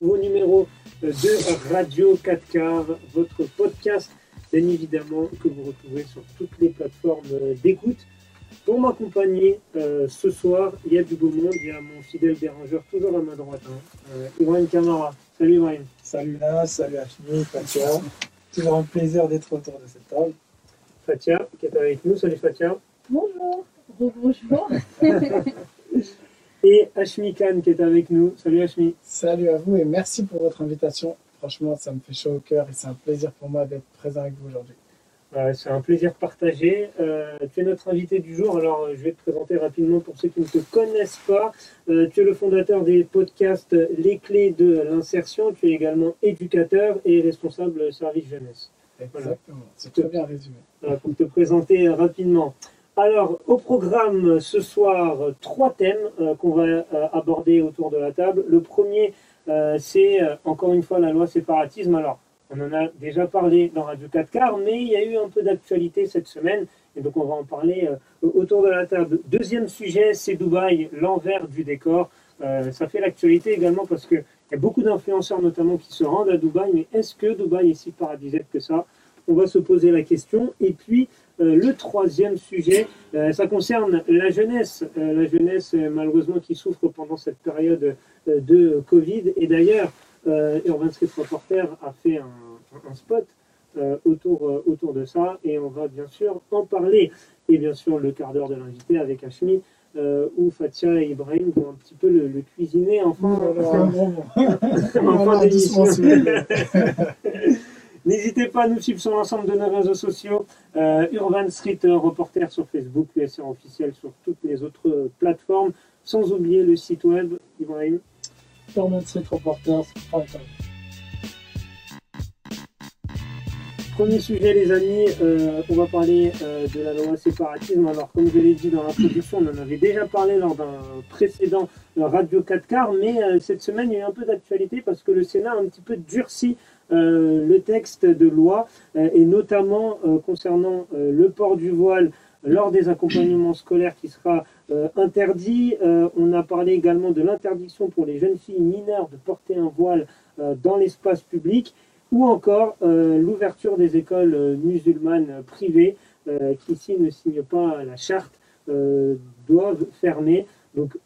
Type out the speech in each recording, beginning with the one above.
nouveau numéro de Radio 4 quarts, votre podcast, bien évidemment, que vous retrouvez sur toutes les plateformes d'écoute. Pour m'accompagner euh, ce soir, il y a du beau monde, il y a mon fidèle dérangeur toujours à ma droite, hein. euh, Ibrahim Kamara. Salut Ibrahim. Salut Là, salut Achmi, Fatia. toujours un plaisir d'être autour de cette table. Fatia qui est avec nous. Salut Fatia. Bonjour. Bonjour. et Ashmi Khan qui est avec nous. Salut Ashmi. Salut à vous et merci pour votre invitation. Franchement, ça me fait chaud au cœur et c'est un plaisir pour moi d'être présent avec vous aujourd'hui. c'est un plaisir partagé. Euh, tu es notre invité du jour. Alors, je vais te présenter rapidement pour ceux qui ne te connaissent pas. Euh, tu es le fondateur des podcasts Les Clés de l'insertion. Tu es également éducateur et responsable service jeunesse. Exactement. C'est très bien résumé. pour te présenter rapidement. Alors, au programme ce soir, trois thèmes euh, qu'on va euh, aborder autour de la table. Le premier, euh, c'est encore une fois la loi séparatisme. Alors, on en a déjà parlé dans Radio 4 quarts, mais il y a eu un peu d'actualité cette semaine, et donc on va en parler autour de la table. Deuxième sujet, c'est Dubaï, l'envers du décor. ça fait l'actualité également parce qu'il y a beaucoup d'influenceurs notamment qui se rendent à Dubaï, mais est-ce que Dubaï est si paradisiaque que ça? On va se poser la question. Et puis, le troisième sujet, euh, ça concerne la jeunesse. Euh, la jeunesse, malheureusement, qui souffre pendant cette période de Covid. Et d'ailleurs, Urban Street Reporter a fait un, spot autour, autour de ça. Et on va bien sûr en parler. Et bien sûr, le quart d'heure de l'invité avec Hashmi. où Fatia et Ibrahim vont un petit peu le, cuisiner enfin, N'hésitez pas à nous suivre sur l'ensemble de nos réseaux sociaux. Euh, Urban Street Reporter sur Facebook, USR officiel sur toutes les autres plateformes. Sans oublier le site web, Ibrahim. Urban Street Reporter.com. Premier sujet, les amis, euh, on va parler euh, de la loi séparatisme. Alors, comme je l'ai dit dans l'introduction, on en avait déjà parlé lors d'un précédent Radio 4 quarts, mais cette semaine, il y a eu un peu d'actualité parce que le Sénat a un petit peu durci euh, le texte de loi, euh, et notamment euh, concernant le port du voile lors des accompagnements scolaires qui sera interdit. on a parlé également de l'interdiction pour les jeunes filles mineures de porter un voile dans l'espace public, ou encore l'ouverture des écoles musulmanes privées qui, s'ils ne signent pas la charte, doivent fermer. Donc,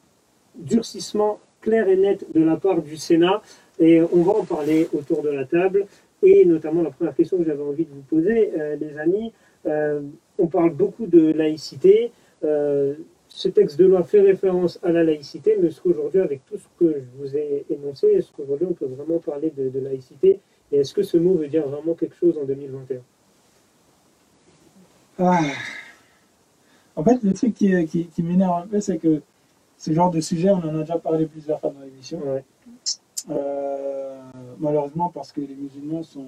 durcissement clair et net de la part du Sénat. Et on va en parler autour de la table. Et notamment, la première question que j'avais envie de vous poser, euh, les amis, euh, on parle beaucoup de laïcité. Euh, ce texte de loi fait référence à la laïcité, mais est-ce qu'aujourd'hui, avec tout ce que je vous ai énoncé, est-ce qu'aujourd'hui on peut vraiment parler de, laïcité? Et est-ce que ce mot veut dire vraiment quelque chose en 2021 ah. En fait, le truc qui, qui, m'énerve un peu, c'est que ce genre de sujet, on en a déjà parlé plusieurs fois dans l'émission. Euh, malheureusement parce que les musulmans sont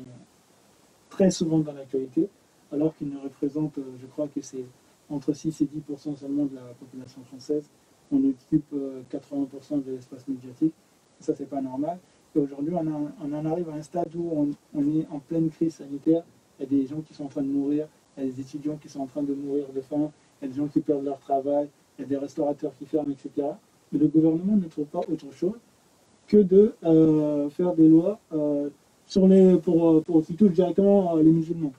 très souvent dans l'actualité, alors qu'ils ne représentent, euh, je crois que c'est entre 6 et 10% seulement de la population française. On occupe 80% euh, de l'espace médiatique. Ça, c'est pas normal. Et aujourd'hui, on, en arrive à un stade où on, est en pleine crise sanitaire. Il y a des gens qui sont en train de mourir, il y a des étudiants qui sont en train de mourir de faim, il y a des gens qui perdent leur travail, il y a des restaurateurs qui ferment, etc. Mais le gouvernement ne trouve pas autre chose que de euh, faire des lois euh, sur les, pour, euh, pour, qui touchent directement les musulmans.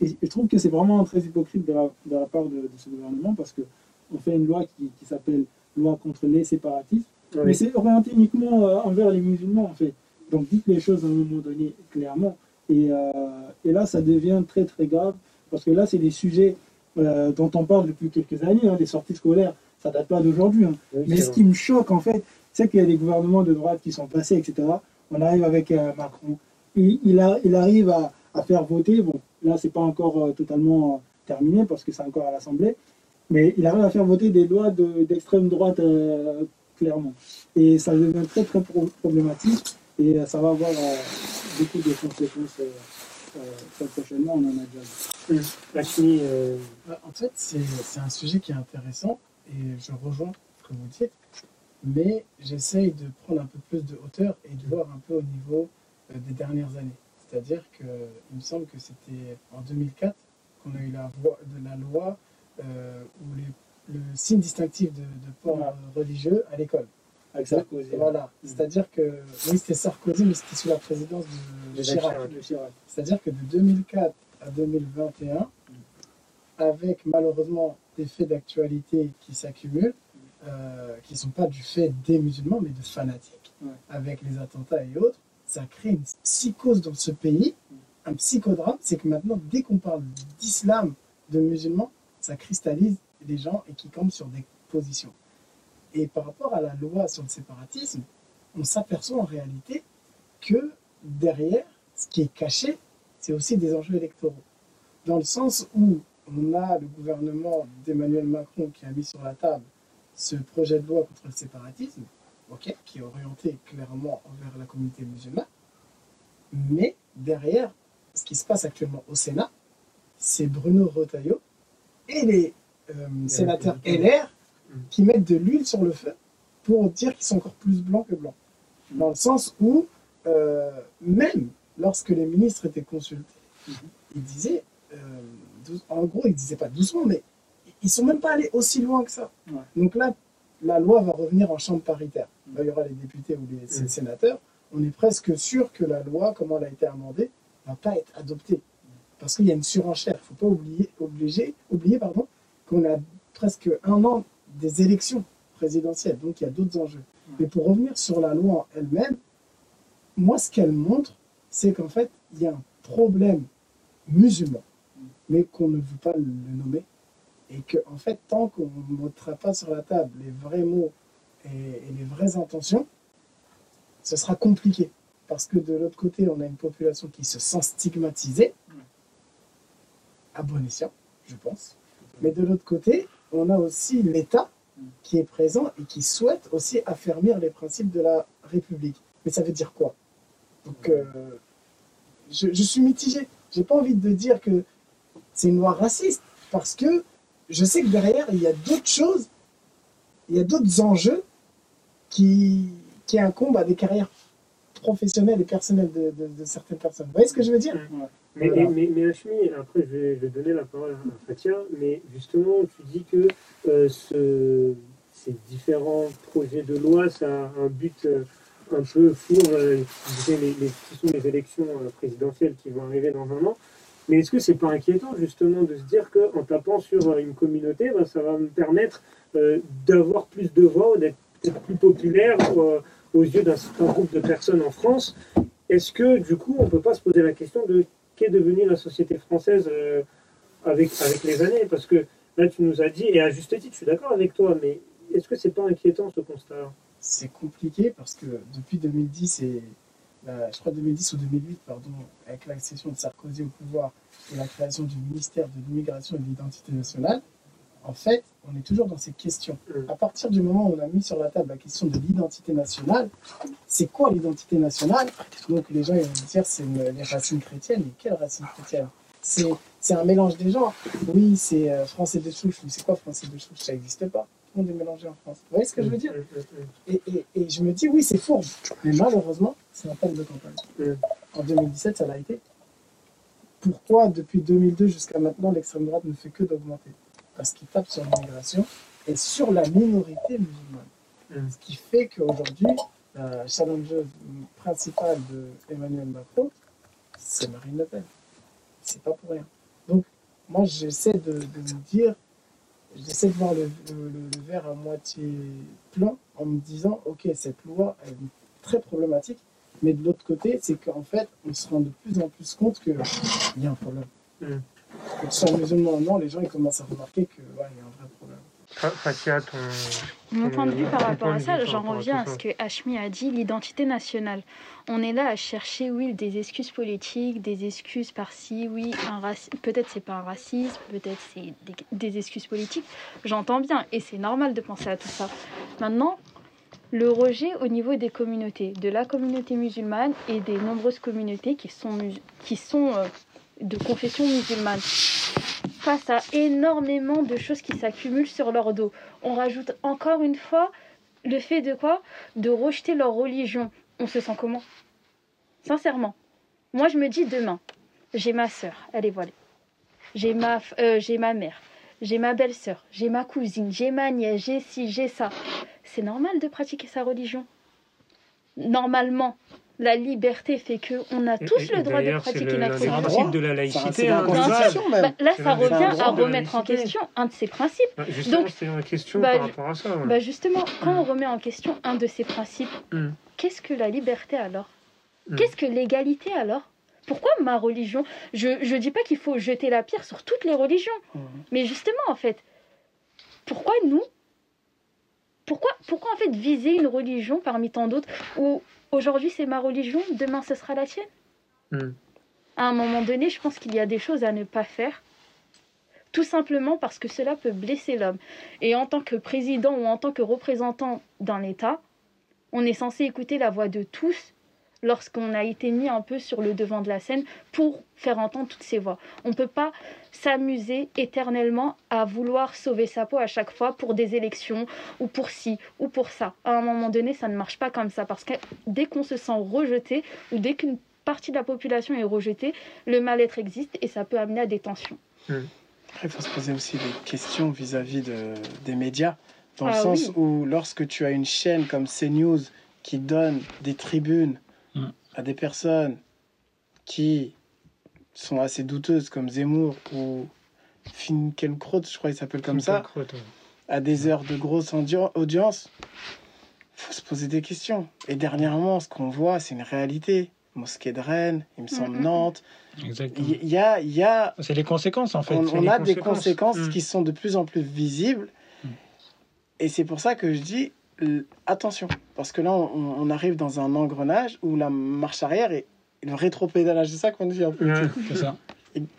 Et, je trouve que c'est vraiment très hypocrite de la, part de, ce gouvernement parce qu'on fait une loi qui, qui s'appelle loi contre les séparatistes, mais c'est orienté uniquement envers les musulmans en fait. Donc dites les choses à un moment donné clairement. Et, et là, ça devient très très grave parce que là, c'est des sujets dont on parle depuis quelques années, hein, des sorties scolaires, ça date pas d'aujourd'hui. Hein. Mais ce qui me choque en fait, c'est qu'il y a des gouvernements de droite qui sont passés, etc. On arrive avec euh, Macron. Il, arrive à, à, faire voter. Bon, là, c'est pas encore euh, totalement euh, terminé parce que c'est encore à l'Assemblée. Mais il arrive à faire voter des lois d'extrême droite, clairement. Et ça devient très, très problématique. Et ça va avoir beaucoup de conséquences très prochainement. On en a déjà vu. En fait, c'est un sujet qui est intéressant. Et je rejoins ce que vous dites mais j'essaye de prendre un peu plus de hauteur et de voir un peu au niveau euh, des dernières années. C'est-à-dire qu'il me semble que c'était en 2004 qu'on a eu la, voie, de la loi euh, où le signe distinctif de, port religieux à l'école. avec Sarkozy. Voilà. C'est-à-dire que, oui, c'était Sarkozy, mais c'était sous la présidence de, Chirac. C'est-à-dire que de 2004 à 2021, avec malheureusement des faits d'actualité qui s'accumulent, euh, qui ne sont pas du fait des musulmans, mais de fanatiques, avec les attentats et autres, ça crée une psychose dans ce pays, un psychodrame, c'est que maintenant, dès qu'on parle d'islam, de musulmans, ça cristallise les gens et qui campent sur des positions. Et par rapport à la loi sur le séparatisme, on s'aperçoit en réalité que derrière, ce qui est caché, c'est aussi des enjeux électoraux. Dans le sens où on a le gouvernement d'Emmanuel Macron qui a mis sur la table ce projet de loi contre le séparatisme, qui est orienté clairement envers la communauté musulmane. Mais derrière, ce qui se passe actuellement au Sénat, c'est Bruno Retailleau et les euh, sénateurs LR qui mettent de l'huile sur le feu pour dire qu'ils sont encore plus blancs que blancs. Dans le sens où, euh, même lorsque les ministres étaient consultés, ils disaient, euh, en gros, ils disaient pas doucement, mais ils sont même pas allés aussi loin que ça. Donc là, la loi va revenir en chambre paritaire. il y aura les députés ou les sénateurs. On est presque sûr que la loi, comment elle a été amendée, va pas être adoptée. Parce qu'il y a une surenchère. Il ne faut pas oublier, obliger, oublier pardon, qu'on a presque un an des élections présidentielles. Donc il y a d'autres enjeux. Mais pour revenir sur la loi elle-même, moi, ce qu'elle montre, c'est qu'en fait, il y a un problème musulman, mais qu'on ne veut pas le nommer, et que en fait, tant qu'on ne mettra pas sur la table les vrais mots et, les vraies intentions, ce sera compliqué. Parce que de l'autre côté, on a une population qui se sent stigmatisée, à bon escient, je pense. Mais de l'autre côté, on a aussi l'État qui est présent et qui souhaite aussi affermir les principes de la République. Mais ça veut dire quoi? Donc, euh, je, je, suis mitigé. J'ai pas envie de dire que c'est une loi raciste, parce que je sais que derrière, il y a d'autres choses, il y a d'autres enjeux qui, qui incombent à des carrières professionnelles et personnelles de, de, certaines personnes. Vous voyez ce que je veux dire Mais, mais, mais, Hachmi, après je vais, donner la parole à Fatia, mais justement, tu dis que euh, ce, ces différents projets de loi, ça a un but euh, un peu fourbe, euh, les, les, qui sont les élections présidentielles qui vont arriver dans un an. Mais est-ce que c'est pas inquiétant justement de se dire qu'en tapant sur euh, une communauté, ben, ça va me permettre euh, d'avoir plus de voix, d'être plus populaire euh, aux yeux d'un certain groupe de personnes en France? Est-ce que du coup, on peut pas se poser la question de qu'est devenue la société française avec, avec les années? Parce que là, tu nous as dit, et à juste titre, je suis d'accord avec toi, mais est-ce que c'est pas inquiétant ce constat? C'est compliqué parce que depuis 2010 et je crois 2010 ou 2008, pardon, avec l'accession de Sarkozy au pouvoir et la création du ministère de l'immigration et de l'identité nationale, en fait, on est toujours dans ces questions. Mm. À partir du moment où on a mis sur la table la question de l'identité nationale, c'est quoi l'identité nationale? Donc les gens ils vont dire c'est les racines chrétiennes, mais quelles racines chrétiennes? C'est un mélange des gens. Oui, c'est euh, français de souche, mais c'est quoi français de souche? Ça n'existe pas monde est mélangé en France. Vous voyez ce que je veux dire et, et, et, je me dis, oui, c'est fourbe, mais malheureusement, c'est un thème de campagne. En 2017, ça l'a été. Pourquoi, depuis 2002 jusqu'à maintenant, l'extrême droite ne fait que d'augmenter Parce qu'il tape sur l'immigration et sur la minorité musulmane. Ce qui fait qu'aujourd'hui, la challengeuse principale de Emmanuel Macron, c'est Marine Le Pen. C'est pas pour rien. Donc, moi, j'essaie de, de me dire, j'essaie de voir le, verre à moitié plein en me disant, ok, cette loi est très problématique, mais de l'autre côté, c'est qu'en fait, on se rend de plus en plus compte qu'il y a un problème. Mm. Que ce soit musulman ou non, les gens ils commencent à remarquer qu'il ouais, y a un vrai problème. Fatia, ton, Mon point de vue par rapport à ça, j'en reviens à ce que Hashmi a dit, l'identité nationale. On est là à chercher, oui, des excuses politiques, des excuses par-ci, oui, un peut-être c'est pas un racisme, peut-être c'est des, excuses politiques. J'entends bien, et c'est normal de penser à tout ça. Maintenant, le rejet au niveau des communautés, de la communauté musulmane et des nombreuses communautés qui sont, qui sont euh, de confession musulmane face à énormément de choses qui s'accumulent sur leur dos. On rajoute encore une fois le fait de quoi? De rejeter leur religion. On se sent comment? Sincèrement. Moi, je me dis demain, j'ai ma soeur, elle est voilée. J'ai ma, euh, mère, j'ai ma belle-sœur, j'ai ma cousine, j'ai ma nièce, j'ai ci, j'ai ça. c'est normal de pratiquer sa religion? Normalement, la liberté fait que on a tous le droit de pratiquer notre religion. C'est un principe de la laïcité. C'est un bah, là, ça revient à remettre en question un de ces principes. Bah, justement, Donc, c'est une question bah, par rapport à ça. Bah justement, quand on remet en question un de ces principes, hmm. qu'est-ce que la liberté alors? Hmm. Qu'est-ce que l'égalité alors? Pourquoi ma religion? Je ne dis pas qu'il faut jeter la pierre sur toutes les religions, mais justement, en fait, pourquoi nous? Pourquoi, pourquoi en fait viser une religion parmi tant d'autres où aujourd'hui c'est ma religion, demain ce sera la tienne hmm. À un moment donné, je pense qu'il y a des choses à ne pas faire, tout simplement parce que cela peut blesser l'homme. Et en tant que président ou en tant que représentant d'un État, on est censé écouter la voix de tous lorsqu'on a été mis un peu sur le devant de la scène pour faire entendre toutes ces voix. On ne peut pas s'amuser éternellement à vouloir sauver sa peau à chaque fois pour des élections ou pour ci ou pour ça. À un moment donné, ça ne marche pas comme ça parce que dès qu'on se sent rejeté ou dès qu'une partie de la population est rejetée, le mal-être existe et ça peut amener à des tensions. Hmm. il faut se poser aussi des questions vis-à-vis de, des médias, dans le ah sens où lorsque tu as une chaîne comme CNews qui donne des tribunes à des personnes qui sont assez douteuses comme Zemmour ou Finkelkraut, je crois qu'il s'appelle comme ça, à des heures de grosse audience, faut se poser des questions. Et dernièrement, ce qu'on voit, c'est une réalité. Mosquée de Rennes, il me semble Nantes. Il y a, y a... C'est les conséquences en fait. On, a des conséquences mm. qui sont de plus en plus visibles. Mm. Et c'est pour ça que je dis, attention, parce que là, on, arrive dans un engrenage où la marche arrière et le rétropédalage, c'est ça qu'on dit un peu. c'est ça.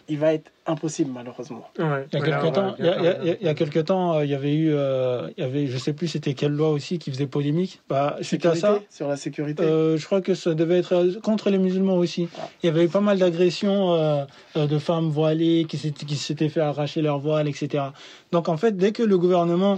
Il, va être impossible malheureusement. il, y a quelques temps, il, y a, quelques temps, il y avait eu, euh, il y avait, je sais plus, c'était quelle loi aussi qui faisait polémique. Bah, suite à ça, sur la sécurité. Euh, je crois que ça devait être contre les musulmans aussi. Ah. Il y avait eu pas mal d'agressions euh, de femmes voilées qui s'étaient fait arracher leur voile, etc. Donc en fait, dès que le gouvernement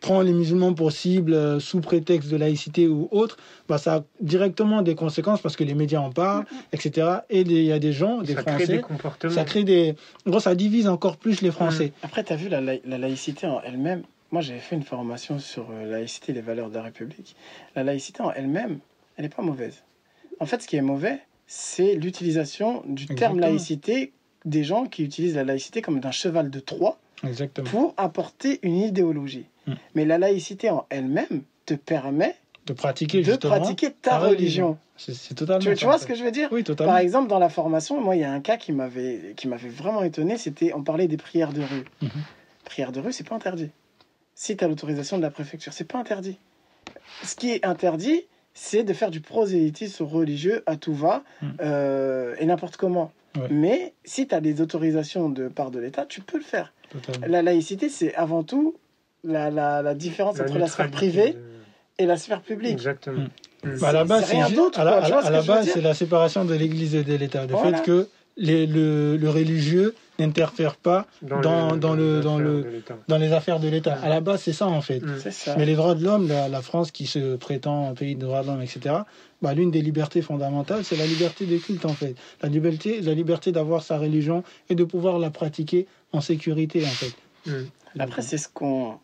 prend les musulmans pour cible euh, sous prétexte de laïcité ou autre, bah, ça a directement des conséquences parce que les médias en parlent, etc. Et il y a des gens, des ça Français. Crée des comportements. Ça crée des. gros, ça divise encore plus les Français. Après, tu as vu la, laïcité en elle-même? Moi, j'avais fait une formation sur la euh, laïcité et les valeurs de la République. La laïcité en elle-même, elle n'est pas mauvaise. En fait, ce qui est mauvais, c'est l'utilisation du terme laïcité des gens qui utilisent la laïcité comme d'un cheval de Troie Exactement. pour apporter une idéologie. Hmm. Mais la laïcité en elle-même te permet de pratiquer, de pratiquer ta, religion. C'est totalement. Tu, tu vois ce que je veux dire Oui, totalement. Par exemple, dans la formation, moi, il y a un cas qui m'avait qui m'avait vraiment étonné. C'était, on parlait des prières de rue. Mhm. Prières de rue, c'est pas interdit. Si tu as l'autorisation de la préfecture, c'est pas interdit. Ce qui est interdit, c'est de faire du prosélytisme religieux à tout va hmm. euh, et n'importe comment. Mais si tu as des autorisations de part de l'État, tu peux le faire. La laïcité, c'est avant tout la, la, la différence entre la sphère privée et la sphère publique. Exactement. Hmm. Hmm. Bah, à la base, c'est à la, base, c'est la séparation de l'Église et de l'État. Le fait que les, le, le, religieux n'interfère pas dans, dans, dans, le, dans, le, dans les affaires de l'État. À la base, c'est ça en fait. Mais les droits de l'homme, la, la, France qui se prétend un pays de droits de l'homme, etc., bah, l'une des libertés fondamentales, c'est la liberté des cultes en fait. La liberté, la liberté d'avoir sa religion et de pouvoir la pratiquer en sécurité en fait. Mm. Après, c'est ce qu'on.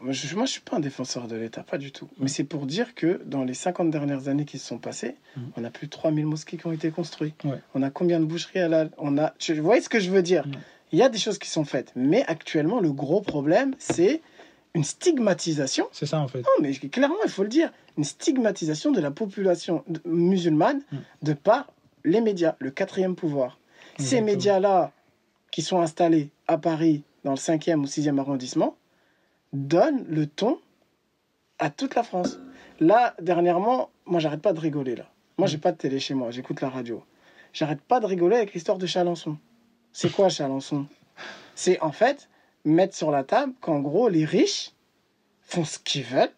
Moi, je ne suis pas un défenseur de l'État, pas du tout. Mais c'est pour dire que dans les 50 dernières années qui se sont passées, mm. on a plus de 3000 mosquées qui ont été construites. On a combien de boucheries à la. On a... Vous voyez ce que je veux dire? Il y a des choses qui sont faites. Mais actuellement, le gros problème, c'est une stigmatisation. C'est ça, en fait. Non, mais clairement, il faut le dire. Une stigmatisation de la population musulmane de par les médias, le quatrième pouvoir. Ces médias-là, qui sont installés à Paris, dans le 5e ou 6e arrondissement, donne le ton à toute la France. Là, dernièrement, moi, j'arrête pas de rigoler, là. Moi, j'ai pas de télé chez moi, j'écoute la radio. J'arrête pas de rigoler avec l'histoire de Chalençon. C'est quoi Chalençon? C'est en fait mettre sur la table qu'en gros, les riches font ce qu'ils veulent,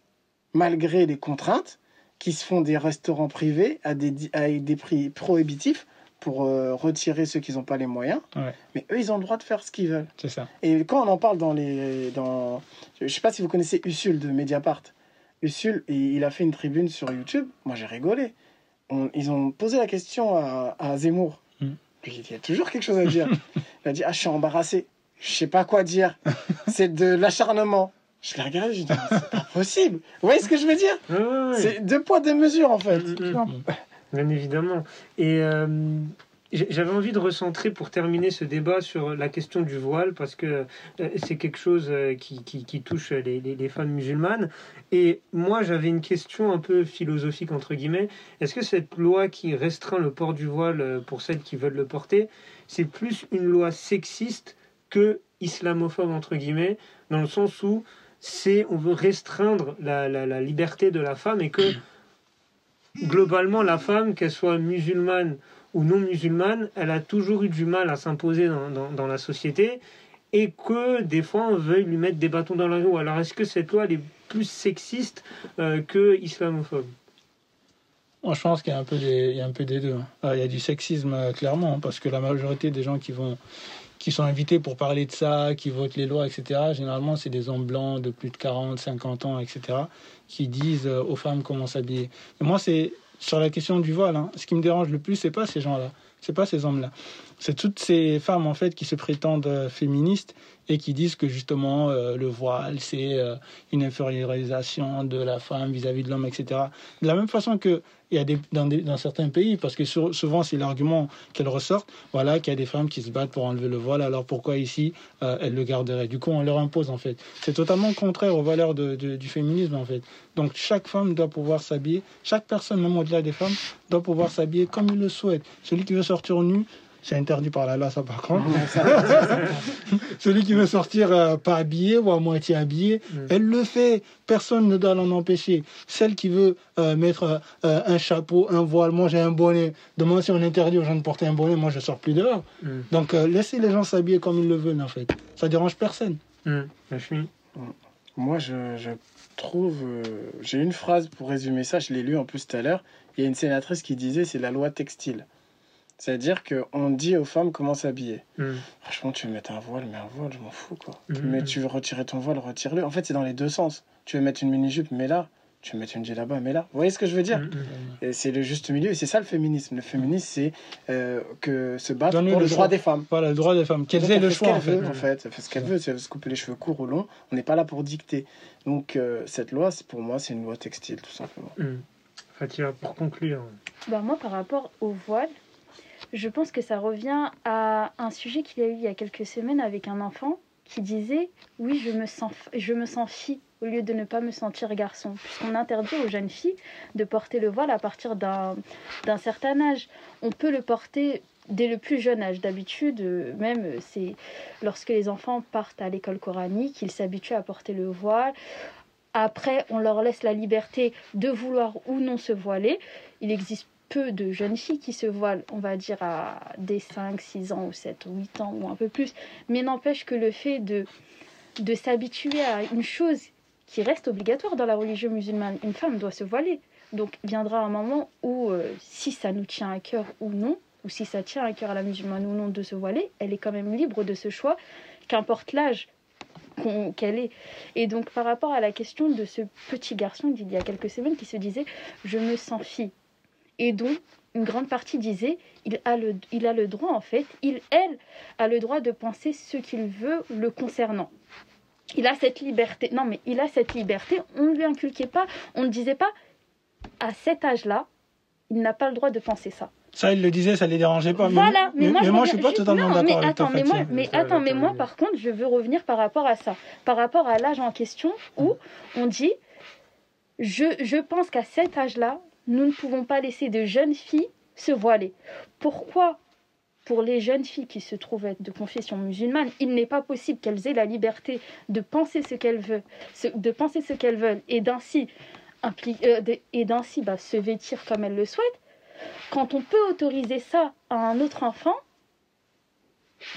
malgré les contraintes, qui se font des restaurants privés à des, à des prix prohibitifs pour euh, retirer ceux qui n'ont pas les moyens. Mais eux, ils ont le droit de faire ce qu'ils veulent. C'est ça. Et quand on en parle dans les. Dans... Je ne sais pas si vous connaissez Usul de Mediapart. Usul, il a fait une tribune sur YouTube. Moi, j'ai rigolé. ils ont posé la question à, à Zemmour. Hmm. Il y a toujours quelque chose à dire. il a dit Ah, je suis embarrassé. Je sais pas quoi dire. C'est de l'acharnement. Je l'ai regardé, je dit, c'est pas possible. Vous voyez ce que je veux dire? C'est deux poids, deux mesures, en fait. Bien évidemment. Et euh, j'avais envie de recentrer pour terminer ce débat sur la question du voile, parce que euh, c'est quelque chose euh, qui, touche les, femmes musulmanes. Et moi, j'avais une question un peu philosophique, entre guillemets. Est-ce que cette loi qui restreint le port du voile pour celles qui veulent le porter, c'est plus une loi sexiste que islamophobe, entre guillemets, dans le sens où c'est on veut restreindre la liberté de la femme et que globalement, la femme, qu'elle soit musulmane ou non musulmane, elle a toujours eu du mal à s'imposer dans, la société et que des fois on veuille lui mettre des bâtons dans la roue. Alors est-ce que cette loi est plus sexiste euh, que islamophobe? Moi, je pense qu'il y a un peu des, il y a un peu des deux. Hein. Euh, il y a du sexisme euh, clairement hein, parce que la majorité des gens qui vont qui sont invités pour parler de ça, qui votent les lois, etc. Généralement, c'est des hommes blancs de plus de 40, 50 ans, etc qui disent euh, aux femmes comment s'habiller. moi, c'est sur la question du voile. Hein. Ce qui me dérange le plus, c'est pas ces gens-là, c'est pas ces hommes-là. C'est toutes ces femmes en fait qui se prétendent euh, féministes et qui disent que justement euh, le voile c'est une infériorisation de la femme vis-à-vis de l'homme, etc. De la même façon que il y a des, dans, dans certains pays, parce que souvent c'est l'argument qu'elles ressortent, voilà, qu'il y a des femmes qui se battent pour enlever le voile, alors pourquoi ici euh, elles le garderaient? Du coup, on leur impose en fait. C'est totalement contraire aux valeurs du féminisme en fait. Donc chaque femme doit pouvoir s'habiller, chaque personne, même au-delà des femmes, doit pouvoir s'habiller comme il le souhaite. Celui qui veut sortir nu, c'est interdit par la loi, ça par contre. Celui qui veut sortir euh, pas habillé ou à moitié habillé, mm. elle le fait. Personne ne doit l'en empêcher. Celle qui veut euh, mettre euh, un chapeau, un voile, moi j'ai un bonnet. Demain, si on interdit aux gens de porter un bonnet, moi je sors plus dehors. Mm. Donc laissez les gens s'habiller comme ils le veulent en fait. Ça dérange personne. Mm. Moi je, je trouve. j'ai une phrase pour résumer ça, je l'ai lu en plus tout à l'heure. Il y a une sénatrice qui disait c'est la loi textile. C'est-à-dire qu'on dit aux femmes comment s'habiller. Hmm. Franchement, tu veux mettre un voile, mets un voile, je m'en fous, quoi. Hmm. Mais tu veux retirer ton voile, retire-le. En fait, c'est dans les deux sens. Tu veux mettre une mini-jupe, mets là. Tu veux mettre une là mets là. Vous voyez ce que je veux dire? Et c'est le juste milieu, et c'est ça le féminisme. Le féminisme, c'est euh, que se battre pour le, droit des femmes. Voilà, le droit des femmes. Qu'elles aient le choix, en fait. en fait. Elle fait ce qu'elle veut. Si elle veut se couper les cheveux courts ou longs, on n'est pas là pour dicter. Donc, euh, cette loi, pour moi, c'est une loi textile, tout simplement. Fatia, pour conclure. Bah, moi, par rapport au voile, je pense que ça revient à un sujet qu'il y a eu il y a quelques semaines avec un enfant qui disait oui je me sens je me sens fille au lieu de ne pas me sentir garçon. Puisqu'on interdit aux jeunes filles de porter le voile à partir d'un certain âge. On peut le porter dès le plus jeune âge. D'habitude même c'est lorsque les enfants partent à l'école coranique ils s'habituent à porter le voile. Après on leur laisse la liberté de vouloir ou non se voiler. Il existe peu de jeunes filles qui se voilent, on va dire, à des 5, 6 ans ou 7 ou 8 ans ou un peu plus. Mais n'empêche que le fait de, de s'habituer à une chose qui reste obligatoire dans la religion musulmane, une femme doit se voiler. Donc viendra un moment où, euh, si ça nous tient à cœur ou non, ou si ça tient à cœur à la musulmane ou non de se voiler, elle est quand même libre de ce choix, qu'importe l'âge qu'elle est. Et donc par rapport à la question de ce petit garçon d'il y a quelques semaines qui se disait je me sens fille et dont une grande partie disait il a le, il a le droit en fait, il, elle, a le droit de penser ce qu'il veut le concernant. Il a cette liberté. Non, mais il a cette liberté. On ne lui inculquait pas, on ne disait pas à cet âge-là, il n'a pas le droit de penser ça. Ça, il le disait, ça ne les dérangeait pas. Voilà, mais, moi, je, suis pas totalement d'accord avec attends, mais moi, mais attends, mais moi, par contre, je veux revenir par rapport à ça, par rapport à l'âge en question où on dit, je, je pense qu'à cet âge-là, nous ne pouvons pas laisser de jeunes filles se voiler. Pourquoi pour les jeunes filles qui se trouvent de confession musulmane, il n'est pas possible qu'elles aient la liberté de penser ce qu'elles veulent, de penser ce qu'elles veulent et d'ainsi euh, et d'ainsi bah, se vêtir comme elles le souhaitent? Quand on peut autoriser ça à un autre enfant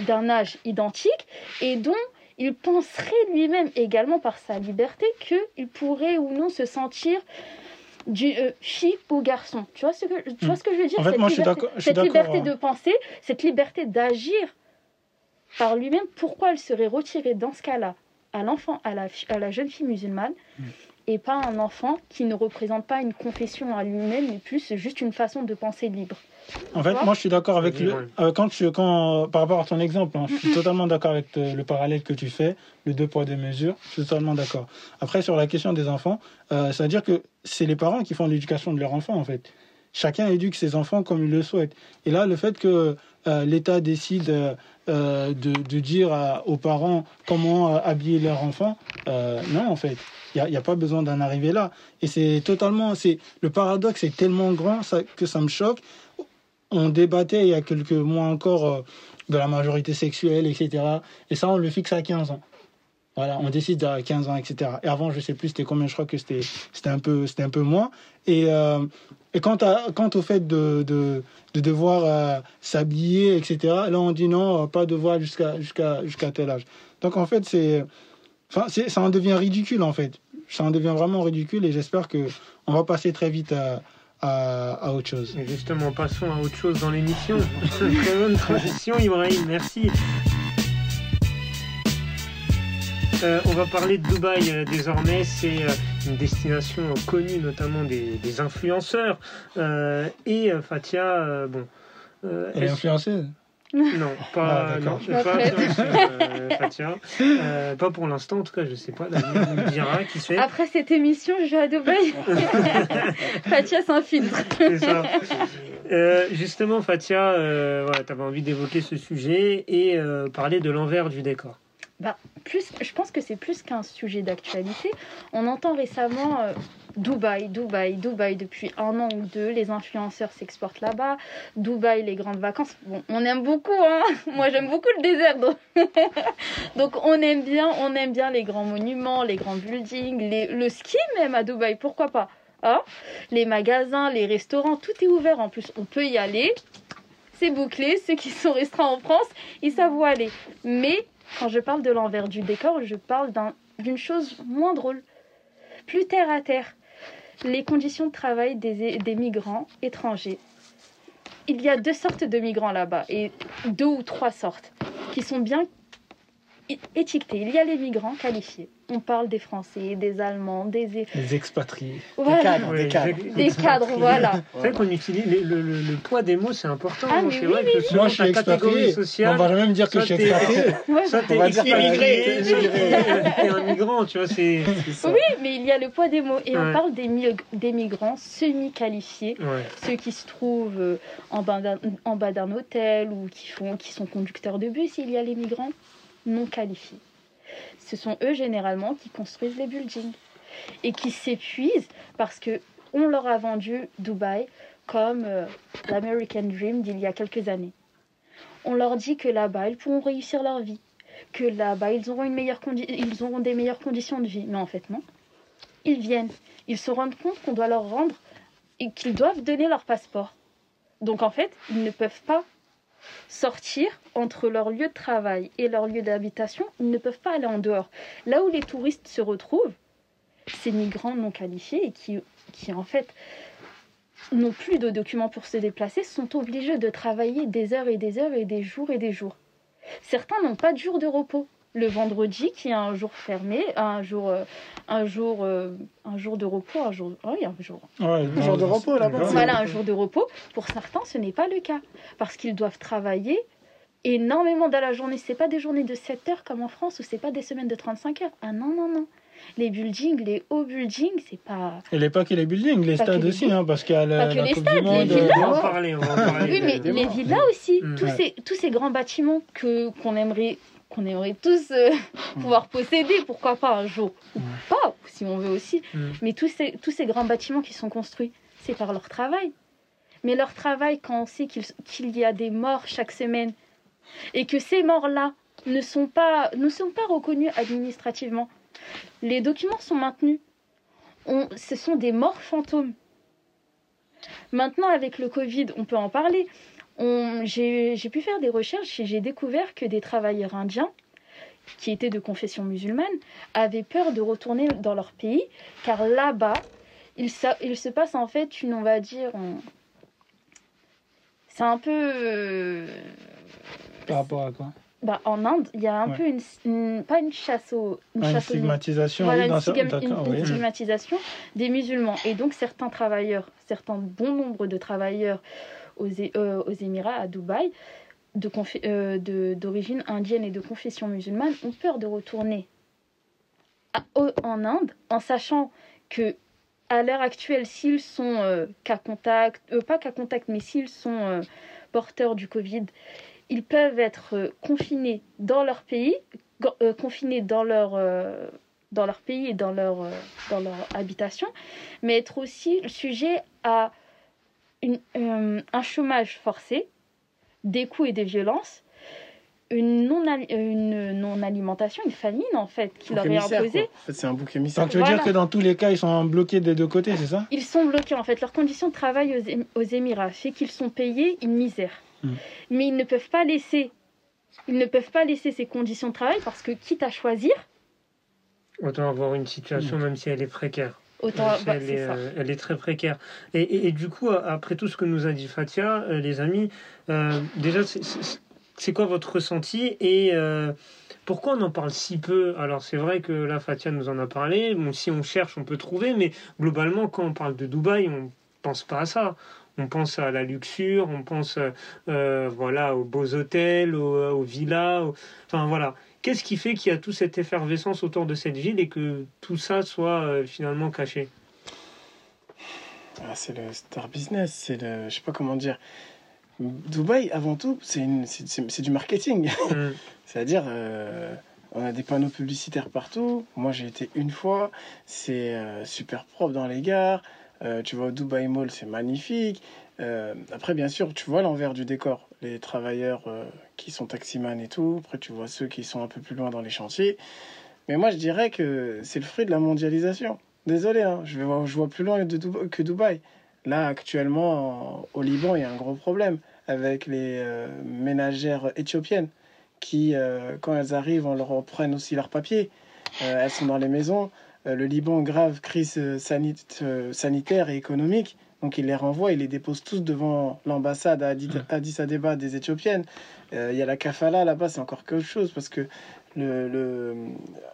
d'un âge identique et dont il penserait lui-même également par sa liberté qu'il pourrait ou non se sentir du euh, fille ou garçon. Tu vois ce que, tu vois ce que je veux dire? Cette, liberté, cette liberté de penser, cette liberté d'agir par lui-même, pourquoi elle serait retirée dans ce cas-là à l'enfant, à la, à la jeune fille musulmane, hmm. Et pas un enfant qui ne représente pas une confession à lui-même, mais plus juste une façon de penser libre. En fait, moi, je suis d'accord avec le. Euh, quand tu, quand, par rapport à ton exemple, hein, je suis totalement d'accord avec le parallèle que tu fais, le deux poids deux mesures. Je suis totalement d'accord. Après, sur la question des enfants, euh, ça veut dire que c'est les parents qui font l'éducation de leurs enfants, en fait. Chacun éduque ses enfants comme il le souhaite. Et là, le fait que euh, l'État décide de, de, dire aux parents comment habiller leurs enfants, non, en fait. Il n'y a, pas besoin d'en arriver là. Et c'est totalement. c'est Le paradoxe est tellement grand que ça me choque on débattait il y a quelques mois encore euh, de la majorité sexuelle, etc. Et ça, on le fixe à 15 ans. Voilà, on décide à 15 ans, etc. Et avant, je sais plus c'était combien, je crois que c'était un peu un peu moins. Et euh, et quant à quant au fait de, de devoir euh, s'habiller, etc. Là, on dit non, pas de voile jusqu'à jusqu'à jusqu'à tel âge. Donc en fait, c'est ça en devient ridicule en fait. Ça en devient vraiment ridicule et j'espère que on va passer très vite à à, autre chose. Justement, passons à autre chose dans l'émission. Très bonne transition, Ibrahim, merci. Euh, on va parler de Dubaï euh, désormais. C'est euh, une destination connue notamment des, influenceurs. et Fatia, bon. Elle est influenceuse non, pas, ah, non, pas, euh, Fatia. Euh, pas pour l'instant, en tout cas, je sais pas. Dira qui c'est. Après cette émission, je vais à Dubaï. Fatia s'infiltre. C'est ça. Euh, justement, Fatia, euh, voilà, tu avais envie d'évoquer ce sujet et euh, parler de l'envers du décor. Bah, plus, je pense que c'est plus qu'un sujet d'actualité. On entend récemment Dubaï, Dubaï, Dubaï depuis un an ou deux, les influenceurs s'exportent là-bas. Dubaï, les grandes vacances. Bon, on aime beaucoup, hein. Moi, j'aime beaucoup le désert. Donc... on aime bien, on aime bien les grands monuments, les grands buildings, le ski même à Dubaï, pourquoi pas hein Les magasins, les restaurants, tout est ouvert. En plus, on peut y aller. C'est bouclé. Ceux qui sont restreints en France, ils savent où aller. Mais quand je parle de l'envers du décor, je parle d'une chose moins drôle, plus terre à terre les conditions de travail des, des migrants étrangers. Il y a deux sortes de migrants là-bas, et deux ou trois sortes, qui sont bien étiquetés. Il y a les migrants qualifiés. On parle des Français, des Allemands, des, des expatriés, des cadres, des cadres. voilà. C'est vrai qu'on utilise le, le, poids des mots, c'est important. Ah, mais oui, que Moi, je suis expatrié. Sociale, on va jamais me dire que je suis expatrié. Ça, t'es immigré. T'es un migrant, tu vois, c'est Oui, mais il y a le poids des mots. Et on parle des, des migrants semi-qualifiés, ceux qui se trouvent euh, en bas d'un hôtel ou qui, font, qui sont conducteurs de bus. Il y a les migrants non qualifiés. Ce sont eux généralement qui construisent les buildings et qui s'épuisent parce que on leur a vendu Dubaï comme euh, l'American Dream d'il y a quelques années. On leur dit que là-bas ils pourront réussir leur vie, que là-bas ils auront une meilleure ils auront des meilleures conditions de vie, mais en fait non. Ils viennent, ils se rendent compte qu'on doit leur rendre et qu'ils doivent donner leur passeport. Donc en fait, ils ne peuvent pas sortir entre leur lieu de travail et leur lieu d'habitation, ils ne peuvent pas aller en dehors. Là où les touristes se retrouvent, ces migrants non qualifiés et qui, qui en fait n'ont plus de documents pour se déplacer sont obligés de travailler des heures et des heures et des jours et des jours. Certains n'ont pas de jour de repos le vendredi qui est un jour fermé, un jour, euh, un jour, euh, un jour de repos, un jour, oh, un jour, un jour de repos là-bas. Voilà, un jour de repos. Pour certains, ce n'est pas le cas parce qu'ils doivent travailler énormément dans la journée. C'est pas des journées de 7 heures comme en France ou c'est pas des semaines de 35 heures. Ah non non non. Les buildings, les hauts buildings, c'est pas. Et les pas que les buildings, les stades aussi, hein, parce qu'il y a la, pas que les stades, les villas. On va en parler, on va parler. Oui, mais les villas aussi, mm. tous, ces, tous ces grands bâtiments que qu'on aimerait qu'on aimerait tous euh, pouvoir posséder, pourquoi pas un jour, ou pas, si on veut aussi. Mm. Mais tous ces, tous ces grands bâtiments qui sont construits, c'est par leur travail. Mais leur travail, quand on sait qu'il y a des morts chaque semaine, et que ces morts-là ne, sont pas, ne sont pas reconnus administrativement, les documents sont maintenus. On, ce sont des morts fantômes. Maintenant, avec le Covid, on peut en parler j'ai pu faire des recherches et j'ai découvert que des travailleurs indiens qui étaient de confession musulmane avaient peur de retourner dans leur pays car là-bas il, il, se passe en fait une on va dire c'est un peu par rapport à quoi? Bah, en Inde, il y a un Ouais. peu une, une- pas une chasse au, une chasse stigmatisation, voilà, oui, une, stigma- stigmatisation des musulmans. Et donc certains travailleurs, certains bon nombre de travailleurs euh, aux Émirats, à Dubaï, de euh, de- d'origine indienne et de confession musulmane, ont peur de retourner en Inde, en sachant que à l'heure actuelle, s'ils sont euh, cas contact, pas cas contact, mais s'ils sont porteurs du Covid, ils peuvent être confinés dans leur pays, confinés dans leur, dans leur pays et dans leur, dans leur habitation, mais être aussi sujet à une, euh, un chômage forcé, des coups et des violences, une non-ali- une non-alimentation, une famine en fait, qui leur est imposée. quoi. En fait, c'est un bouc émissaire. Donc tu veux Voilà. dire que dans tous les cas, ils sont bloqués des deux côtés, c'est ça? Ils sont bloqués en fait. Leurs conditions de travail aux, Ém- aux Émirats fait qu'ils sont payés une misère. Mm. Mais ils ne peuvent pas laisser, ils ne peuvent pas laisser ces conditions de travail parce que quitte à choisir, Autant avoir une situation, même si elle est précaire. Autant bah, elle, est, euh, elle est très précaire. Et, et- et du coup, après tout ce que nous a dit Fatia, euh, les amis, euh, déjà, c'est- quoi votre ressenti et euh, pourquoi on en parle si peu? Alors, c'est vrai que là, Fatia nous en a parlé. Bon, si on cherche, on peut trouver, mais globalement, quand on parle de Dubaï, on pense pas à ça. On pense à la luxure, on pense euh, euh, voilà, aux beaux hôtels, aux, aux villas. aux- Enfin, voilà. Qu'est-ce qui fait qu'il y a toute cette effervescence autour de cette ville et que tout ça soit euh, finalement caché? Ah, c'est le star business, c'est le. Je sais pas comment dire. Dubaï, avant tout, c'est une- c'est- c'est- c'est du marketing. Mm. C'est-à-dire, euh, on a des panneaux publicitaires partout. Moi, j'ai été une fois. C'est euh, super propre dans les gares. Euh, tu vas au Dubaï Mall, c'est magnifique. Après, bien sûr, tu vois l'envers du décor. Les travailleurs euh, qui sont taximans et tout. Après, tu vois ceux qui sont un peu plus loin dans les chantiers. Mais moi, je dirais que c'est le fruit de la mondialisation. Désolé, hein, je, vais je vois plus loin de que Dubaï. Là, actuellement, en- au Liban, il y a un gros problème avec les euh, ménagères éthiopiennes qui, euh, quand elles arrivent, on leur prenne aussi leurs papiers. Elles sont dans les maisons. Le Liban, grave crise sanit- sanitaire et économique. Donc, ils les renvoient, ils les déposent tous devant l'ambassade à Addis, Addis Abeba des Éthiopiennes. Euh, Il y a la kafala là-bas, c'est encore quelque chose parce que le, le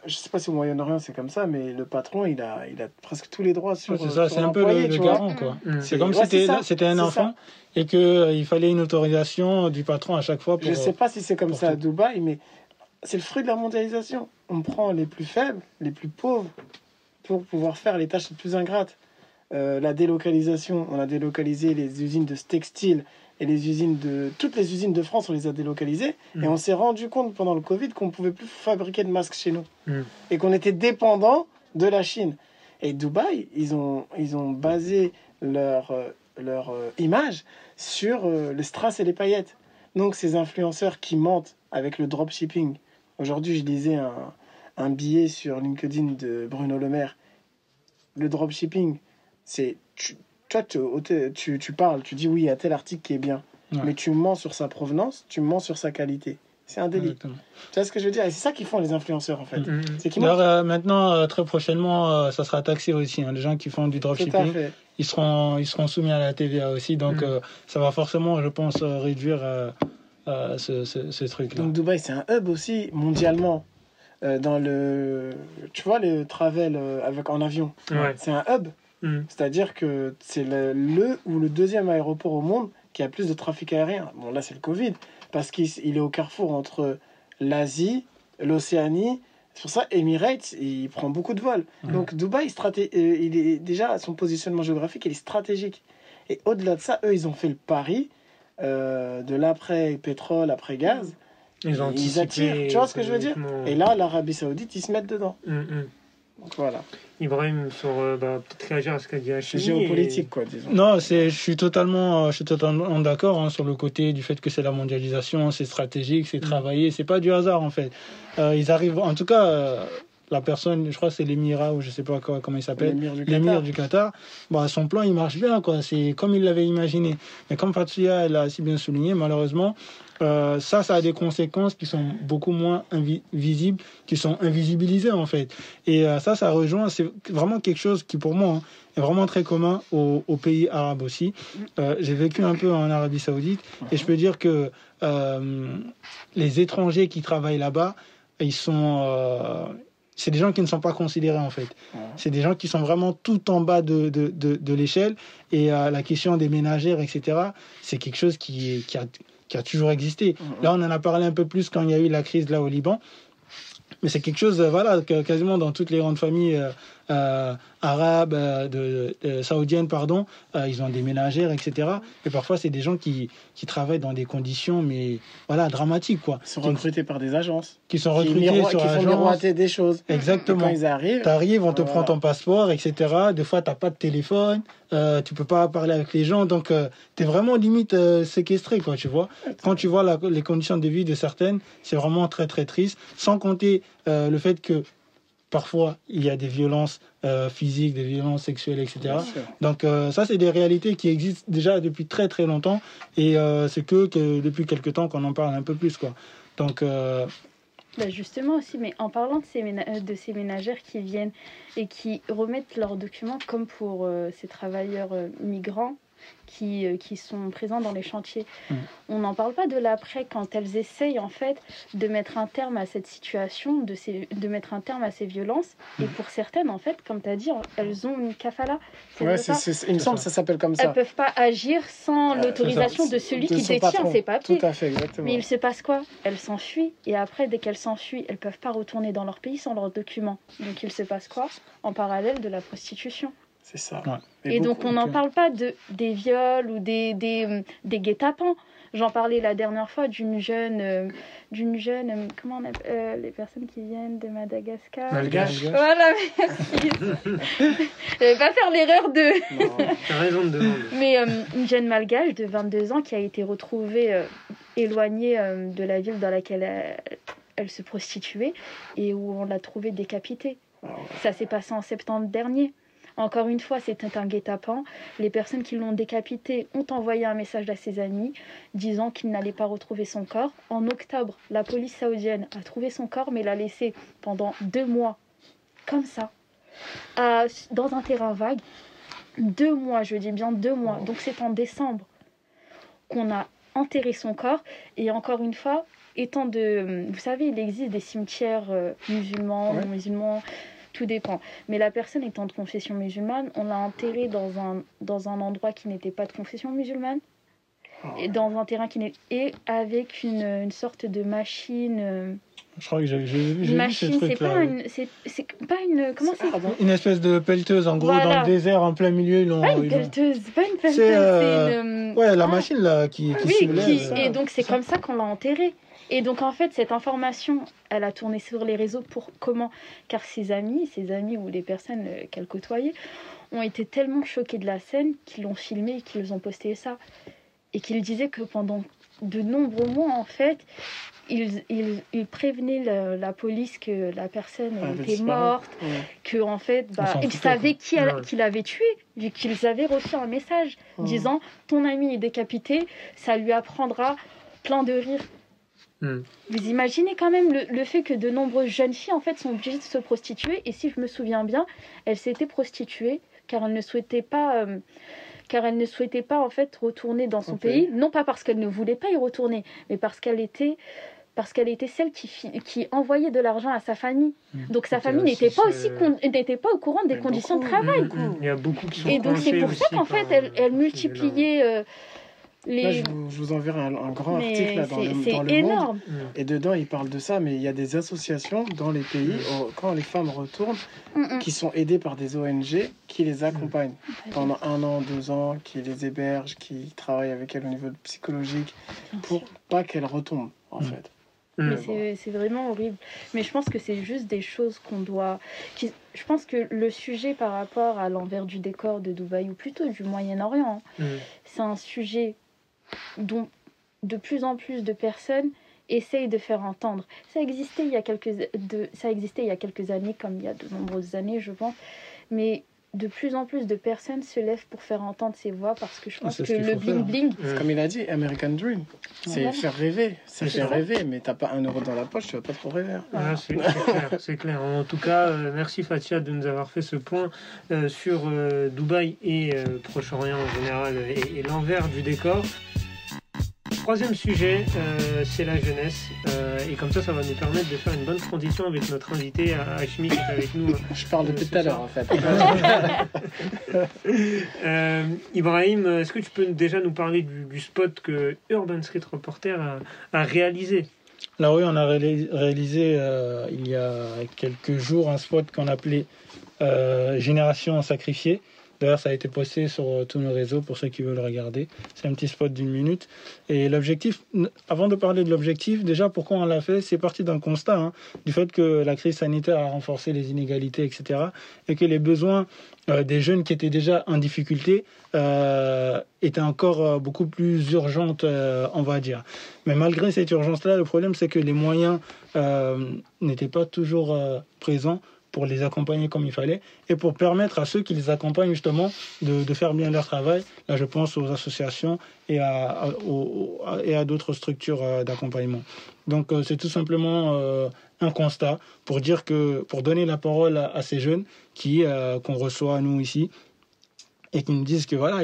je sais pas si au Moyen-Orient c'est comme ça, mais le patron il a, il a presque tous les droits sur. Ouais, C'est ça, c'est un peu le, le garant, quoi. Mm. C'est comme Ouais, si c'était un enfant et qu'il fallait une autorisation du patron à chaque fois pour. Je sais pas si c'est comme ça à. Dubaï, mais c'est le fruit de la mondialisation. On prend les plus faibles, les plus pauvres, pour pouvoir faire les tâches les plus ingrates. Euh, la délocalisation, on a délocalisé les usines de textile et les usines de toutes les usines de France, on les a délocalisées Mm. et on s'est rendu compte pendant le Covid qu'on pouvait plus fabriquer de masques chez nous Mm. et qu'on était dépendant de la Chine. Et Dubaï, ils ont ils ont basé leur euh, leur euh, image sur les strass et les paillettes. Donc ces influenceurs qui mentent avec le dropshipping. Aujourd'hui, je lisais un, un billet sur LinkedIn de Bruno Le Maire. Le dropshipping, c'est tu, toi tu, tu, tu parles, tu dis oui, il y a tel article qui est bien, Ouais. mais tu mens sur sa provenance, tu mens sur sa qualité. C'est un délit. Exactement. Tu vois ce que je veux dire? Et c'est ça qu'ils font les influenceurs en fait. Mm. D'ailleurs, mentent. euh, maintenant, euh, très prochainement, euh, ça sera taxé aussi. hein. Les gens qui font du dropshipping, ils seront, ils seront soumis à la TVA aussi. Donc, Mm. ça va forcément, je pense, réduire ce, ce, ce truc-là. Donc Dubaï, c'est un hub aussi mondialement. Dans le, tu vois, le travel avec en avion, Ouais. c'est un hub. Mm. C'est-à-dire que c'est le, le ou le deuxième aéroport au monde qui a plus de trafic aérien. Bon, là, c'est le Covid, parce qu'il il est au carrefour entre l'Asie, l'Océanie. C'est pour ça, Emirates, il prend beaucoup de vols. Mhm. Donc, Dubaï, straté- euh, il est déjà, son positionnement géographique, il est stratégique. Et au-delà de ça, eux, ils ont fait le pari euh, de l'après-pétrole, après-gaz. Ils attirent, tu vois ce que je veux dire? Et là, l'Arabie Saoudite, ils se mettent dedans. Mm, mm. Donc voilà. Ibrahim, sur euh, bah, peut-être réagir à ce qu'a dit C'est Hachimi. géopolitique, quoi, disons. Non, c'est, je suis totalement, euh, je suis totalement d'accord hein, sur le côté du fait que c'est la mondialisation, c'est stratégique, c'est Mm. travaillé, c'est pas du hasard en fait. Euh, ils arrivent, en tout cas, euh, la personne, je crois que c'est l'émirat ou je sais pas quoi, comment il s'appelle, L'émir du du Qatar, bah, son plan il marche bien, quoi. C'est comme il l'avait imaginé. Mais comme Fatsuya elle a si bien souligné, malheureusement, euh, ça, ça a des conséquences qui sont beaucoup moins visibles, qui sont invisibilisées en fait. Et euh, ça, ça rejoint, c'est vraiment quelque chose qui pour moi hein, est vraiment très commun aux, aux pays arabes aussi. Euh, J'ai vécu un peu en Arabie Saoudite et je peux dire que les étrangers qui travaillent là-bas, ils sont, c'est des gens qui ne sont pas considérés en fait. C'est des gens qui sont vraiment tout en bas de, de, de, de l'échelle. Et euh, la question des ménagères, etc., c'est quelque chose qui, qui, a, qui a toujours existé. Là, on en a parlé un peu plus quand il y a eu la crise là au Liban. Mais c'est quelque chose, euh, voilà, que quasiment dans toutes les grandes familles euh, arabes, euh, de, de- saoudiennes, pardon, euh, ils ont des ménagères, etc. Et parfois, c'est des gens qui, qui travaillent dans des conditions, mais voilà, dramatiques, quoi. Ils sont Qui, recrutés par des agences. qui sont Qui, recrutés miroi- sur qui font miroiter des choses. Et Exactement. quand ils arrivent, T'arrives, on te Voilà. prend ton passeport, etc. Des fois, t'as pas de téléphone, euh, tu peux pas parler avec les gens, donc euh, t'es vraiment limite euh, séquestré, quoi, tu vois. Quand tu vois la- les conditions de vie de certaines, c'est vraiment très très triste. Sans compter euh, le fait que parfois il y a des violences euh, physiques, des violences sexuelles, etc. Donc euh, ça, c'est des réalités qui existent déjà depuis très très longtemps, et euh, c'est que, que depuis quelques temps qu'on en parle un peu plus, quoi. Donc euh, Bah, justement aussi, mais en parlant de ces, ména- de ces ménagères qui viennent et qui remettent leurs documents comme pour euh, ces travailleurs euh, migrants qui, euh, qui sont présents dans les chantiers, Mm. on n'en parle pas de l'après quand elles essayent en fait de mettre un terme à cette situation, de, ces, de mettre un terme à ces violences. Et pour certaines, en fait, comme tu as dit, elles ont une kafala. Ouais, c'est- il me semble que ça s'appelle comme Elles ça. peuvent pas agir sans Euh, l'autorisation de celui De qui détient patron. ces papiers. Tout à fait, exactement. Mais il se passe quoi? Elles s'enfuient et après, dès qu'elles s'enfuient, elles peuvent pas retourner dans leur pays sans leurs documents. Donc il se passe quoi? En parallèle de la prostitution. C'est ça. Ouais. Et donc on n'en parle pas de, des viols ou des, des, hum, des guet-apens. J'en parlais la dernière fois d'une jeune, euh, d'une jeune, euh, comment on appelle euh, les personnes qui viennent de Madagascar Malgache. Voilà, merci. Je vais pas faire l'erreur de, Non. T'as raison de demander. mais euh, une jeune malgache de 22 ans qui a été retrouvée euh, éloignée euh, de la ville dans laquelle elle, elle se prostituait et où on l'a trouvée décapitée. Ah. Ça s'est passé en septembre dernier. Encore une fois, c'était un guet-apens. Les personnes qui l'ont décapitée ont envoyé un message à ses amis disant qu'ils n'allaient pas retrouver son corps. En octobre, la police saoudienne a trouvé son corps mais l'a laissé pendant deux mois comme ça, dans un terrain vague. Deux mois, je dis bien deux mois. Donc c'est en décembre qu'on a enterré son corps. Et encore une fois, étant de... Vous savez, il existe des cimetières euh, musulmans, Ouais. non musulmans, tout dépend. Mais la personne étant de confession musulmane, on l'a enterrée dans un, dans un endroit qui n'était pas de confession musulmane. Et dans un terrain qui n'est et avec une, une sorte de machine euh, je crois que j'ai vu, machine pas oui. une c'est pas une comment c'est. Une espèce de pelleteuse, en gros, Voilà. dans le désert, en plein milieu, ils pas une pelleteuse pas une pelleteuse C'est, euh, c'est une Ouais, la Ah. machine là qui, qui oui, qui- et donc c'est comme ça qu'on l'a enterré. Et donc en fait, cette information, elle a tourné sur les réseaux pour comment Car ses amis, ses amis ou les personnes euh, qu'elle côtoyait, ont été tellement choqués de la scène qu'ils l'ont filmé et qu'ils ont posté ça. Et qu'ils disaient que pendant de nombreux mois, en fait, ils, ils, ils prévenaient le- la police que la personne Ah, était morte, Ouais. que en fait, bah, ils savaient qui, Ouais. qui l'avait tué, vu qu'ils avaient reçu un message disant ton ami est décapité, ça lui apprendra plein de rire. Mhm. Vous imaginez quand même le, le fait que de nombreuses jeunes filles en fait sont obligées de se prostituer et si je me souviens bien, elles s'étaient prostituées car elles ne souhaitaient pas euh, car elles ne souhaitaient pas en fait retourner dans son pays, non pas parce qu'elles ne voulaient pas y retourner, mais parce qu'elle était parce qu'elle était celle qui, qui envoyait de l'argent à sa famille. Mhm. Donc sa famille n'était pas aussi n'était pas au courant des conditions de travail. Il y a beaucoup qui sont Et donc c'est pour ça qu'en fait elle, elle multipliait euh, Là, je, vous, je vous enverrai un, un grand mais article là, dans, le, c'est dans le monde. énorme. Mm. Et dedans, il parle de ça, mais il y a des associations dans les pays, où, quand les femmes retournent, Mm, mm. qui sont aidées par des ONG qui les accompagnent pendant un an, deux ans, qui les hébergent, qui travaillent avec elles au niveau psychologique, Bien pour sûr. pas qu'elles retombent, en Mm. fait. Mm. Mais c'est vraiment horrible. Mais je pense que c'est juste des choses qu'on doit. qui- Je pense que le sujet par rapport à l'envers du décor de Dubaï, ou plutôt du Moyen-Orient, hein, Mm. c'est un sujet dont de plus en plus de personnes essaye de faire entendre. Ça existait il y a quelques, de, ça existait il y a quelques années, comme il y a de nombreuses années, je pense. Mais de plus en plus de personnes se lèvent pour faire entendre ces voix parce que je pense que le bling bling. Comme il a dit, American Dream. C'est faire rêver. C'est faire rêver, mais t'as pas un euro dans la poche, tu vas pas trop rêver. Ah, c'est clair, c'est clair. En tout cas, euh, merci Fatia de nous avoir fait ce point euh, sur euh, Dubaï et Proche-Orient en général et l'envers du décor. Troisième sujet, euh, c'est la jeunesse. Euh, et comme ça, ça va nous permettre de faire une bonne transition avec notre invité Hachmi qui est avec nous. Je parle depuis tout à l'heure en fait. euh, Ibrahim, est-ce que tu peux déjà nous parler du, spot que Urban Street Reporter a, réalisé? Alors oui, on a réalisé euh, il y a quelques jours un spot qu'on appelait Génération sacrifiée D'ailleurs, ça a été posté sur euh, tous nos réseaux pour ceux qui veulent regarder. C'est un petit spot d'une minute. Et l'objectif, avant de parler de l'objectif, déjà pourquoi on l'a fait, c'est parti d'un constat hein, du fait que la crise sanitaire a renforcé les inégalités, etc. Et que les besoins euh, des jeunes qui étaient déjà en difficulté euh, étaient encore beaucoup plus urgentes, on va dire. Mais malgré cette urgence-là, le problème c'est que les moyens n'étaient pas toujours présents pour les accompagner comme il fallait et pour permettre à ceux qui les accompagnent justement de, faire bien leur travail. Là, je pense aux associations et à, à d'autres structures euh, d'accompagnement. Donc, euh, c'est tout simplement euh, un constat pour dire que, pour donner la parole à, ces jeunes qui qu'on reçoit nous ici et qui nous disent que voilà,